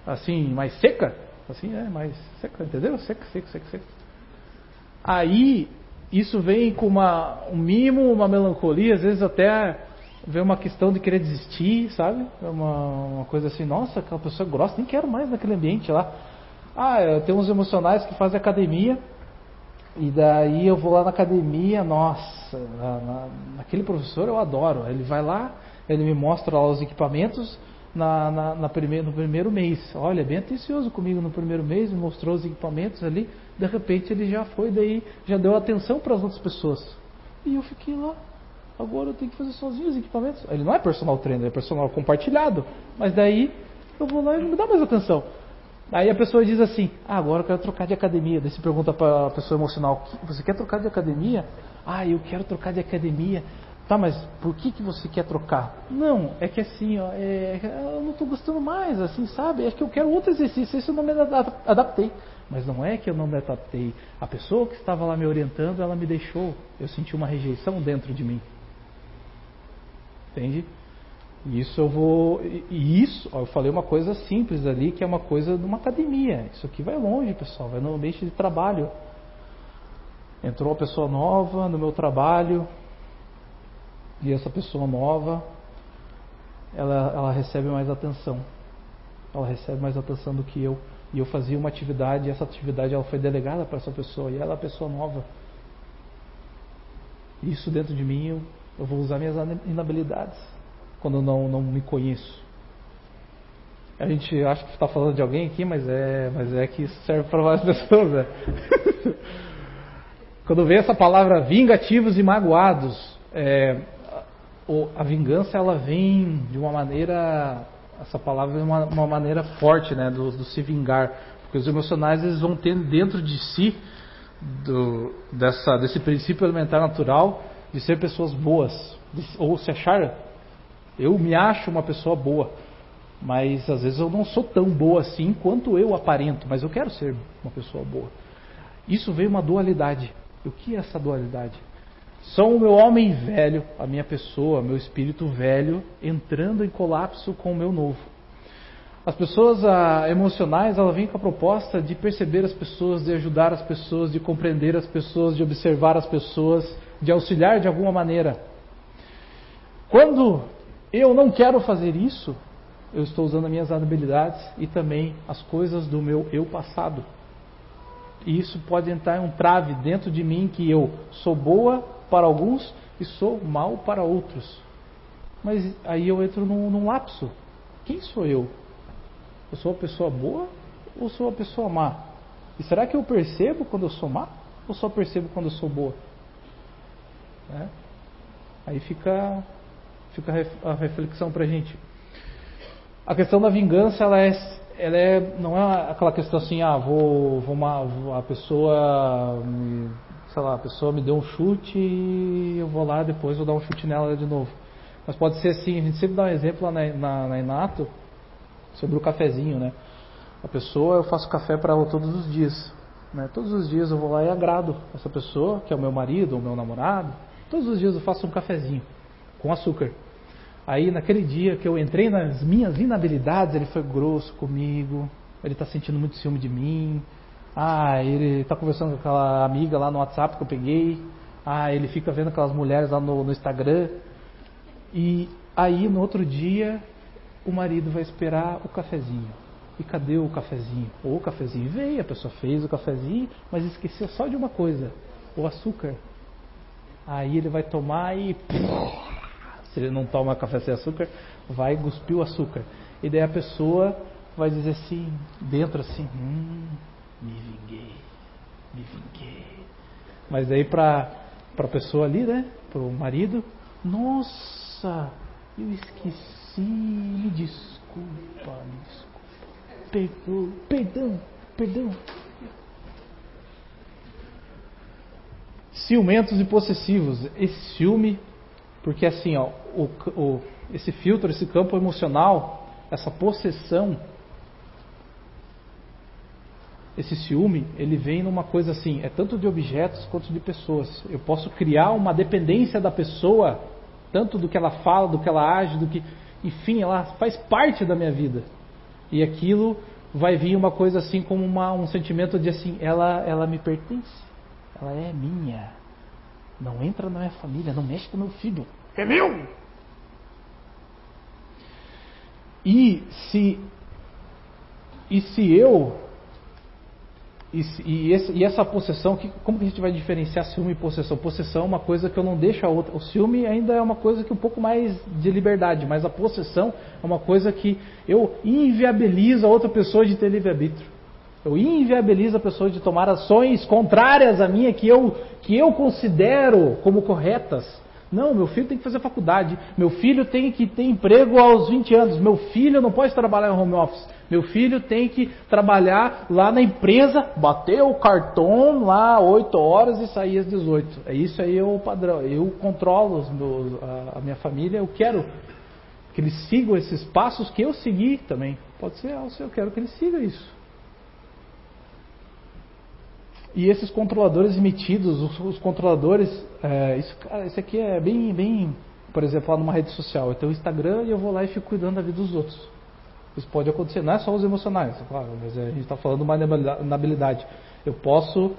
assim, mais seca, assim, é mais seca, entendeu? Seca, seca, seca, seca. Aí isso vem com uma, um mimo, uma melancolia, às vezes até vem uma questão de querer desistir, sabe? É uma, uma coisa assim, nossa, aquela pessoa é grossa, nem quero mais naquele ambiente lá. Ah, tem uns emocionais que fazem academia, e daí eu vou lá na academia, nossa, na, na, naquele professor eu adoro. Ele vai lá, ele me mostra lá os equipamentos na, na, na no primeiro mês. Olha, bem atencioso comigo no primeiro mês, me mostrou os equipamentos ali. De repente ele já foi, daí já deu atenção para as outras pessoas. E eu fiquei lá. Agora eu tenho que fazer sozinho os equipamentos. Ele não é personal trainer, é personal compartilhado. Mas daí eu vou lá e não me dá mais atenção. Aí a pessoa diz assim: ah, agora eu quero trocar de academia. Daí você pergunta para a pessoa emocional: você quer trocar de academia? Ah, eu quero trocar de academia. Tá, mas por que, que você quer trocar? Não, é que assim, ó, é, eu não estou gostando mais, assim, sabe? É que eu quero outro exercício, isso eu não me adaptei. Mas não é que eu não me adaptei. A pessoa que estava lá me orientando, ela me deixou. Eu senti uma rejeição dentro de mim. Entende? Isso eu vou. E isso, eu falei uma coisa simples ali, que é uma coisa de uma academia. Isso aqui vai longe, pessoal, vai no ambiente de trabalho. Entrou uma pessoa nova no meu trabalho, e essa pessoa nova, ela, ela recebe mais atenção. Ela recebe mais atenção do que eu. E eu fazia uma atividade, e essa atividade ela foi delegada para essa pessoa, e ela é a pessoa nova. Isso dentro de mim, eu, eu vou usar minhas inabilidades quando não, não me conheço. A gente acha que está falando de alguém aqui, mas é, mas é que isso serve para várias pessoas. Né? quando vê essa palavra vingativos e magoados, é, a vingança ela vem de uma maneira, essa palavra é uma, uma maneira forte, né, do, do, se vingar, porque os emocionais eles vão ter dentro de si do, dessa, desse princípio elementar natural de ser pessoas boas, ou se achar eu me acho uma pessoa boa, mas às vezes eu não sou tão boa assim quanto eu aparento, mas eu quero ser uma pessoa boa. Isso veio uma dualidade. O que é essa dualidade? São o meu homem velho, a minha pessoa, meu espírito velho, entrando em colapso com o meu novo. As pessoas ah, emocionais, elas vêm com a proposta de perceber as pessoas, de ajudar as pessoas, de compreender as pessoas, de observar as pessoas, de auxiliar de alguma maneira. Quando eu não quero fazer isso, eu estou usando as minhas habilidades e também as coisas do meu eu passado. E isso pode entrar em um trave dentro de mim que eu sou boa para alguns e sou mal para outros. Mas aí eu entro num, num lapso. Quem sou eu? Eu sou uma pessoa boa ou sou uma pessoa má? E será que eu percebo quando eu sou má ou só percebo quando eu sou boa? É? Aí fica fica a reflexão para a gente. A questão da vingança, ela é, ela é, não é aquela questão assim, ah, vou, vou uma, a pessoa, me, sei lá, a pessoa me deu um chute e eu vou lá depois vou dar um chute nela de novo. Mas pode ser assim, a gente sempre dá um exemplo lá na, na, na Inato sobre o cafezinho, né? A pessoa, eu faço café para ela todos os dias. Né? Todos os dias eu vou lá e agrado essa pessoa, que é o meu marido, ou meu namorado. Todos os dias eu faço um cafezinho com açúcar. Aí naquele dia que eu entrei nas minhas inabilidades, ele foi grosso comigo, ele está sentindo muito ciúme de mim. Ah, ele está conversando com aquela amiga lá no WhatsApp que eu peguei. Ah, ele fica vendo aquelas mulheres lá no, no Instagram. E aí no outro dia o marido vai esperar o cafezinho. E cadê o cafezinho? O cafezinho veio, a pessoa fez o cafezinho, mas esqueceu só de uma coisa: o açúcar. Aí ele vai tomar e se ele não toma café sem açúcar, vai cuspir o açúcar. E daí a pessoa vai dizer assim, dentro assim, hum, me vinguei, me vinguei. Mas daí para a pessoa ali, né? Para o marido. Nossa, eu esqueci, me desculpa, me desculpa. Perdão, perdão, perdão. Ciumentos e possessivos. Esse ciúme, porque assim, ó, o, o, esse filtro, esse campo emocional, essa possessão, esse ciúme, ele vem numa coisa assim, é tanto de objetos quanto de pessoas. Eu posso criar uma dependência da pessoa, tanto do que ela fala, do que ela age, do que, enfim, ela faz parte da minha vida. E aquilo vai vir uma coisa assim como uma, um sentimento de assim, ela, ela me pertence, ela é minha. Não entra na minha família, não mexe com meu filho, é meu. E se e se eu e, e, esse, e, essa possessão, que, como que a gente vai diferenciar ciúme e possessão? Possessão é uma coisa que eu não deixo a outra. O ciúme ainda é uma coisa que um pouco mais de liberdade, mas a possessão é uma coisa que eu inviabilizo a outra pessoa de ter livre-arbítrio. Eu inviabilizo a pessoa de tomar ações contrárias à minha que eu, que eu considero como corretas. Não, meu filho tem que fazer faculdade, meu filho tem que ter emprego aos 20 anos, meu filho não pode trabalhar em home office, meu filho tem que trabalhar lá na empresa, bater o cartão lá 8 horas e sair às 18. É isso aí é o padrão. Eu controlo meus, a, a, minha família, eu quero que eles sigam esses passos que eu segui também. Pode ser, eu quero que eles sigam isso. E esses controladores emitidos, os, os controladores, é, isso, isso aqui é bem, bem, por exemplo, lá numa rede social. Eu tenho o Instagram e eu vou lá e fico cuidando da vida dos outros. Isso pode acontecer, não é só os emocionais, claro, mas a gente está falando uma inabilidade. Eu posso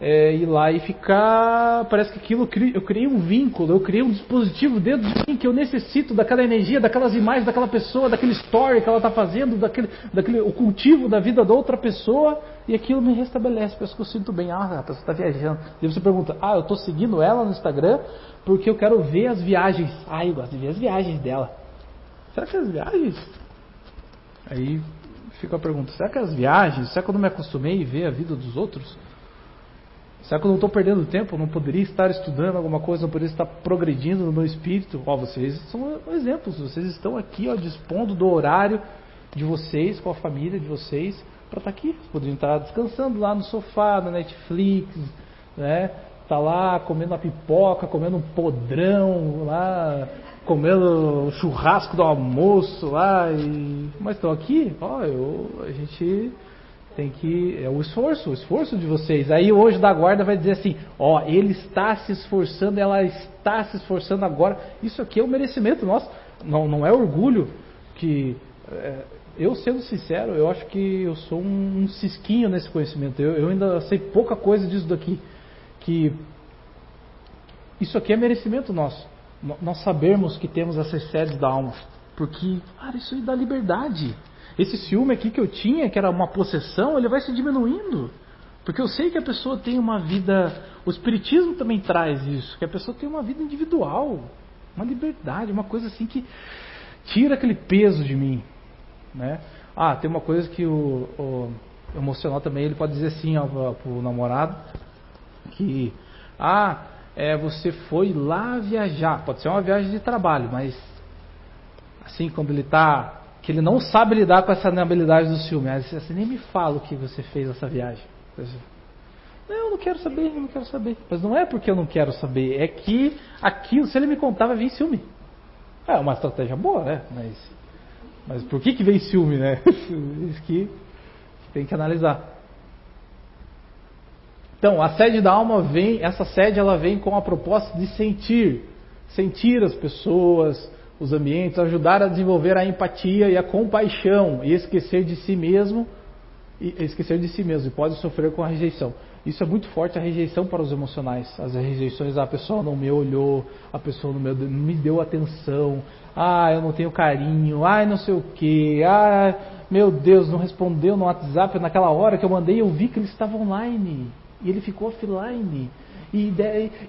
é, ir lá e ficar. Parece que aquilo eu criei um vínculo, eu criei um dispositivo dentro de mim que eu necessito daquela energia, daquelas imagens, daquela pessoa, daquele story que ela está fazendo, daquele, daquele, o cultivo da vida da outra pessoa, e aquilo me restabelece. Parece que eu sinto bem. Ah, a pessoa está viajando. E você pergunta: Ah, eu estou seguindo ela no Instagram porque eu quero ver as viagens. Ah, eu gosto de ver as viagens dela. Será que as viagens? Aí fica a pergunta: será que as viagens, será que eu não me acostumei a ver a vida dos outros? Será que eu não estou perdendo tempo? Não poderia estar estudando alguma coisa? Não poderia estar progredindo no meu espírito? Ó, vocês são exemplos. Vocês estão aqui, ó, dispondo do horário de vocês, com a família de vocês, para estar tá aqui. Poderiam estar descansando lá no sofá, na Netflix, né? Tá lá comendo a pipoca, comendo um podrão lá, comendo o churrasco do almoço lá. E... Mas estão aqui, ó, eu, a gente tem que. É o esforço, o esforço de vocês. Aí hoje da guarda vai dizer assim: ó, ele está se esforçando, ela está se esforçando agora. Isso aqui é o um merecimento nosso. Não, não é orgulho que. É, eu sendo sincero, eu acho que eu sou um, um cisquinho nesse conhecimento. Eu, eu ainda sei pouca coisa disso daqui. Que isso aqui é merecimento nosso. Nós sabermos que temos essas sedes da alma. Porque, cara, isso aí dá liberdade. Esse ciúme aqui que eu tinha, que era uma possessão, ele vai se diminuindo. Porque eu sei que a pessoa tem uma vida. O Espiritismo também traz isso, que a pessoa tem uma vida individual, uma liberdade, uma coisa assim que tira aquele peso de mim. Né? Ah, tem uma coisa que o, o emocional também ele pode dizer assim para o namorado que ah, é, você foi lá viajar, pode ser uma viagem de trabalho, mas assim quando ele está que ele não sabe lidar com essa inabilidade do ciúme. Aí você assim, nem me fala o que você fez essa viagem. Não, eu não quero saber, eu não quero saber. Mas não é porque eu não quero saber, é que aquilo, se ele me contar, vai vir ciúme. É uma estratégia boa, né? Mas, mas por que, que vem ciúme, né? Isso que tem que analisar. Então, a sede da alma vem, essa sede ela vem com a proposta de sentir, sentir as pessoas, os ambientes, ajudar a desenvolver a empatia e a compaixão e esquecer de si mesmo e esquecer de si mesmo e pode sofrer com a rejeição. Isso é muito forte a rejeição para os emocionais. As rejeições, a pessoa não me olhou, a pessoa não me deu atenção, ah, eu não tenho carinho, ah, não sei o que, ah, meu Deus, não respondeu no WhatsApp naquela hora que eu mandei, eu vi que ele estava online e ele ficou offline. E,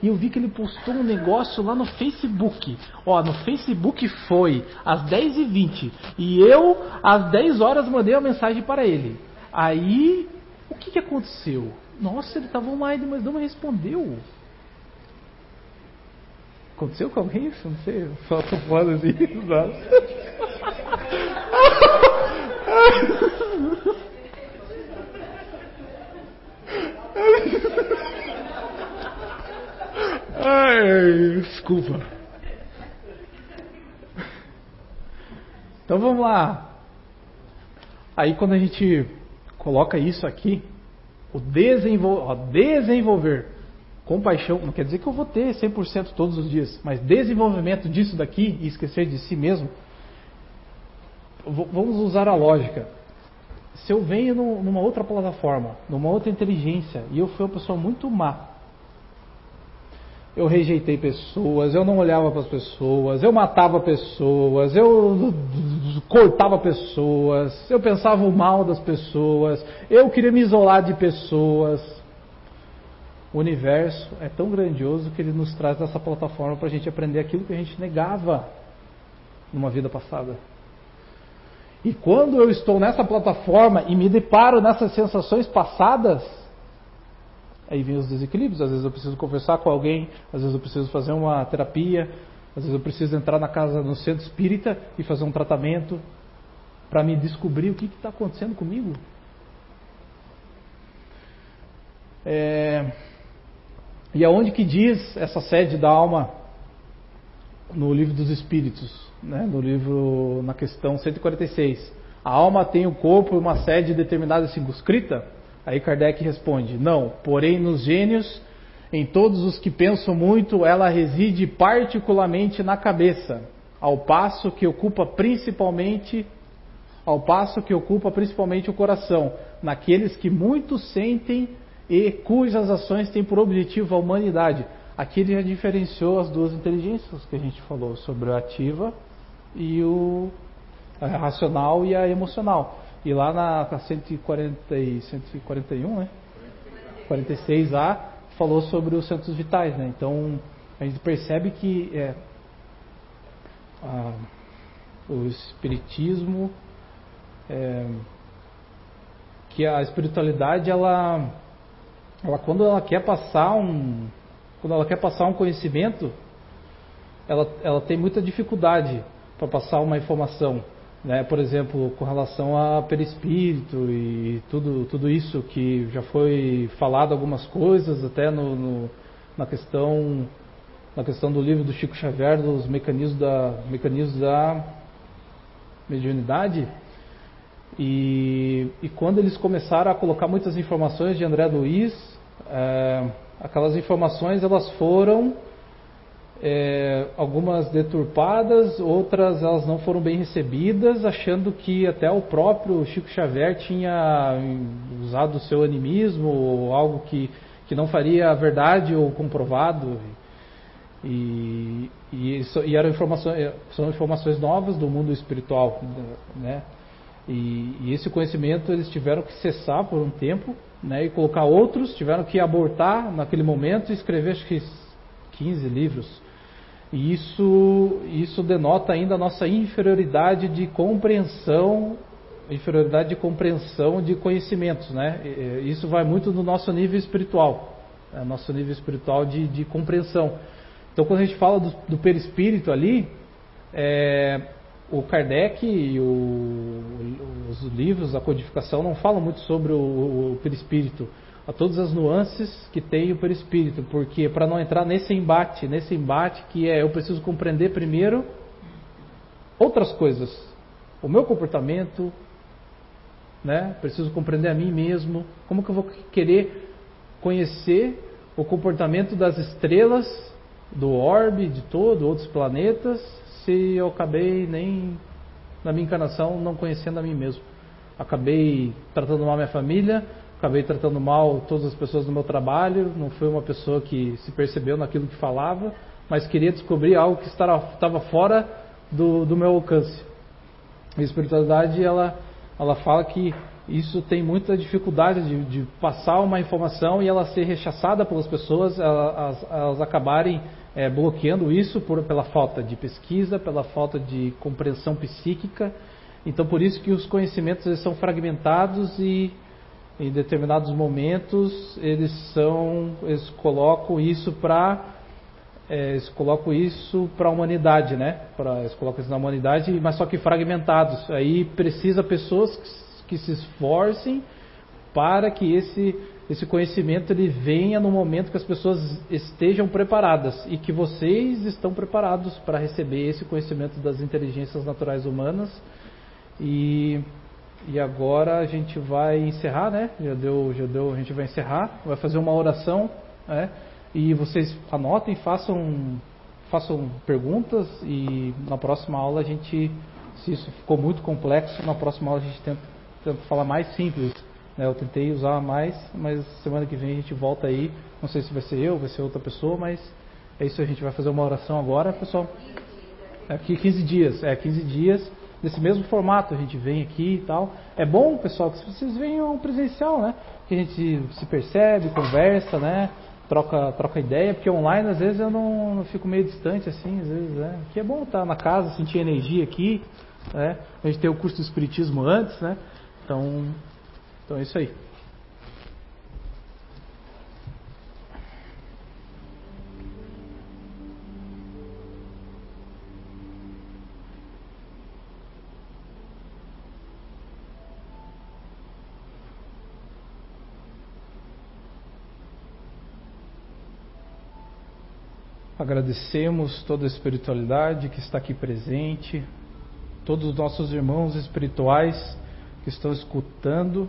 e eu vi que ele postou um negócio lá no Facebook. Ó, no Facebook foi às 10h20. E eu, às 10 horas, mandei uma mensagem para ele. Aí, o que, que aconteceu? Nossa, ele estava online, mas não me respondeu. Aconteceu com alguém isso? Não sei. Só tô falando assim. Ai, desculpa. Então vamos lá. Aí quando a gente coloca isso aqui, o desenvol ó, desenvolver compaixão, não quer dizer que eu vou ter 100% todos os dias, mas desenvolvimento disso daqui e esquecer de si mesmo, vamos usar a lógica. Se eu venho numa outra plataforma, numa outra inteligência, e eu fui uma pessoa muito má, eu rejeitei pessoas, eu não olhava para as pessoas, eu matava pessoas, eu cortava pessoas, eu pensava o mal das pessoas, eu queria me isolar de pessoas. O universo é tão grandioso que ele nos traz essa plataforma para a gente aprender aquilo que a gente negava numa vida passada. E quando eu estou nessa plataforma e me deparo nessas sensações passadas, Aí vem os desequilíbrios, às vezes eu preciso conversar com alguém, às vezes eu preciso fazer uma terapia, às vezes eu preciso entrar na casa, no centro espírita e fazer um tratamento para me descobrir o que está acontecendo comigo. É... E aonde que diz essa sede da alma no livro dos Espíritos, né? no livro, na questão 146. A alma tem o corpo e uma sede determinada circunscrita? Aí Kardec responde: Não, porém nos gênios, em todos os que pensam muito, ela reside particularmente na cabeça, ao passo que ocupa principalmente ao passo que ocupa principalmente o coração, naqueles que muito sentem e cujas ações têm por objetivo a humanidade. Aqui ele já diferenciou as duas inteligências que a gente falou sobre a ativa e o racional e a emocional. E lá na 140 e 141, né? 46A, falou sobre os centros vitais, né? Então, a gente percebe que é, a, o espiritismo, é, que a espiritualidade, ela, ela quando ela quer passar um, quando ela quer passar um conhecimento, ela, ela tem muita dificuldade para passar uma informação né, por exemplo, com relação a perispírito e tudo, tudo isso que já foi falado algumas coisas até no, no, na questão na questão do livro do Chico Xavier dos mecanismos da mecanismos da mediunidade. E, e quando eles começaram a colocar muitas informações de André Luiz é, aquelas informações elas foram é, algumas deturpadas, outras elas não foram bem recebidas, achando que até o próprio Chico Xavier tinha usado o seu animismo ou algo que, que não faria verdade ou comprovado. E, e, isso, e eram informações, é, são informações novas do mundo espiritual. Né? E, e esse conhecimento eles tiveram que cessar por um tempo né, e colocar outros, tiveram que abortar naquele momento e escrever acho que 15 livros e isso, isso denota ainda a nossa inferioridade de compreensão, inferioridade de compreensão de conhecimentos, né? Isso vai muito no nosso nível espiritual, né? nosso nível espiritual de, de compreensão. Então, quando a gente fala do, do perispírito ali, é, o Kardec e o, os livros, a codificação, não falam muito sobre o, o perispírito a todas as nuances que tem o perispírito, porque para não entrar nesse embate, nesse embate que é eu preciso compreender primeiro outras coisas, o meu comportamento, né? Preciso compreender a mim mesmo, como que eu vou querer conhecer o comportamento das estrelas, do orbe, de todo, outros planetas, se eu acabei nem na minha encarnação não conhecendo a mim mesmo. Acabei tratando mal minha família, acabei tratando mal todas as pessoas do meu trabalho, não fui uma pessoa que se percebeu naquilo que falava, mas queria descobrir algo que estava fora do, do meu alcance. A espiritualidade, ela, ela fala que isso tem muita dificuldade de, de passar uma informação e ela ser rechaçada pelas pessoas, elas, elas acabarem é, bloqueando isso por, pela falta de pesquisa, pela falta de compreensão psíquica. Então, por isso que os conhecimentos são fragmentados e em determinados momentos eles são eles colocam isso para é, eles colocam isso para a humanidade, né? Pra, eles colocam isso na humanidade, mas só que fragmentados. Aí precisa pessoas que, que se esforcem para que esse esse conhecimento ele venha no momento que as pessoas estejam preparadas e que vocês estão preparados para receber esse conhecimento das inteligências naturais humanas. E, e agora a gente vai encerrar, né? Já deu, já deu, a gente vai encerrar, vai fazer uma oração, né? E vocês anotem, façam, façam perguntas e na próxima aula a gente, se isso ficou muito complexo, na próxima aula a gente tenta, tenta falar mais simples. Né? Eu tentei usar mais, mas semana que vem a gente volta aí. Não sei se vai ser eu, vai ser outra pessoa, mas é isso. A gente vai fazer uma oração agora, pessoal. Aqui 15 dias, é 15 dias nesse mesmo formato a gente vem aqui e tal. É bom, pessoal, que vocês venham presencial, né? Que a gente se percebe, conversa, né? troca, troca ideia, porque online às vezes eu não, não fico meio distante assim, às vezes, né? Que é bom estar na casa, sentir energia aqui, né? A gente tem o curso do Espiritismo antes, né? Então, então é isso aí. Agradecemos toda a espiritualidade que está aqui presente, todos os nossos irmãos espirituais que estão escutando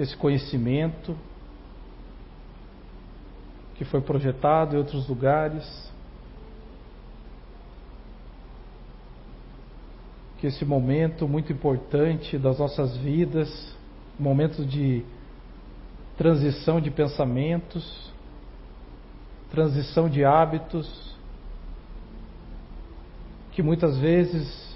esse conhecimento que foi projetado em outros lugares. Que esse momento muito importante das nossas vidas, momento de transição de pensamentos, transição de hábitos, que muitas vezes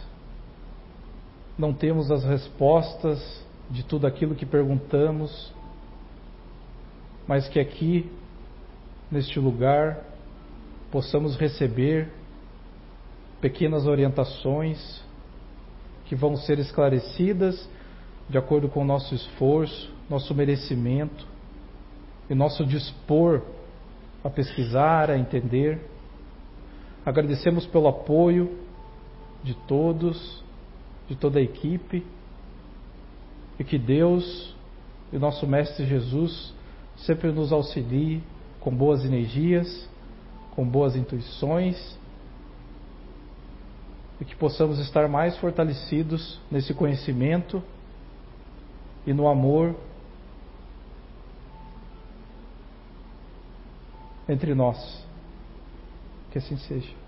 não temos as respostas de tudo aquilo que perguntamos, mas que aqui, neste lugar, possamos receber pequenas orientações que vão ser esclarecidas de acordo com o nosso esforço, nosso merecimento e nosso dispor a pesquisar, a entender. Agradecemos pelo apoio de todos, de toda a equipe, e que Deus e nosso Mestre Jesus sempre nos auxilie com boas energias, com boas intuições, e que possamos estar mais fortalecidos nesse conhecimento e no amor entre nós. Que assim seja.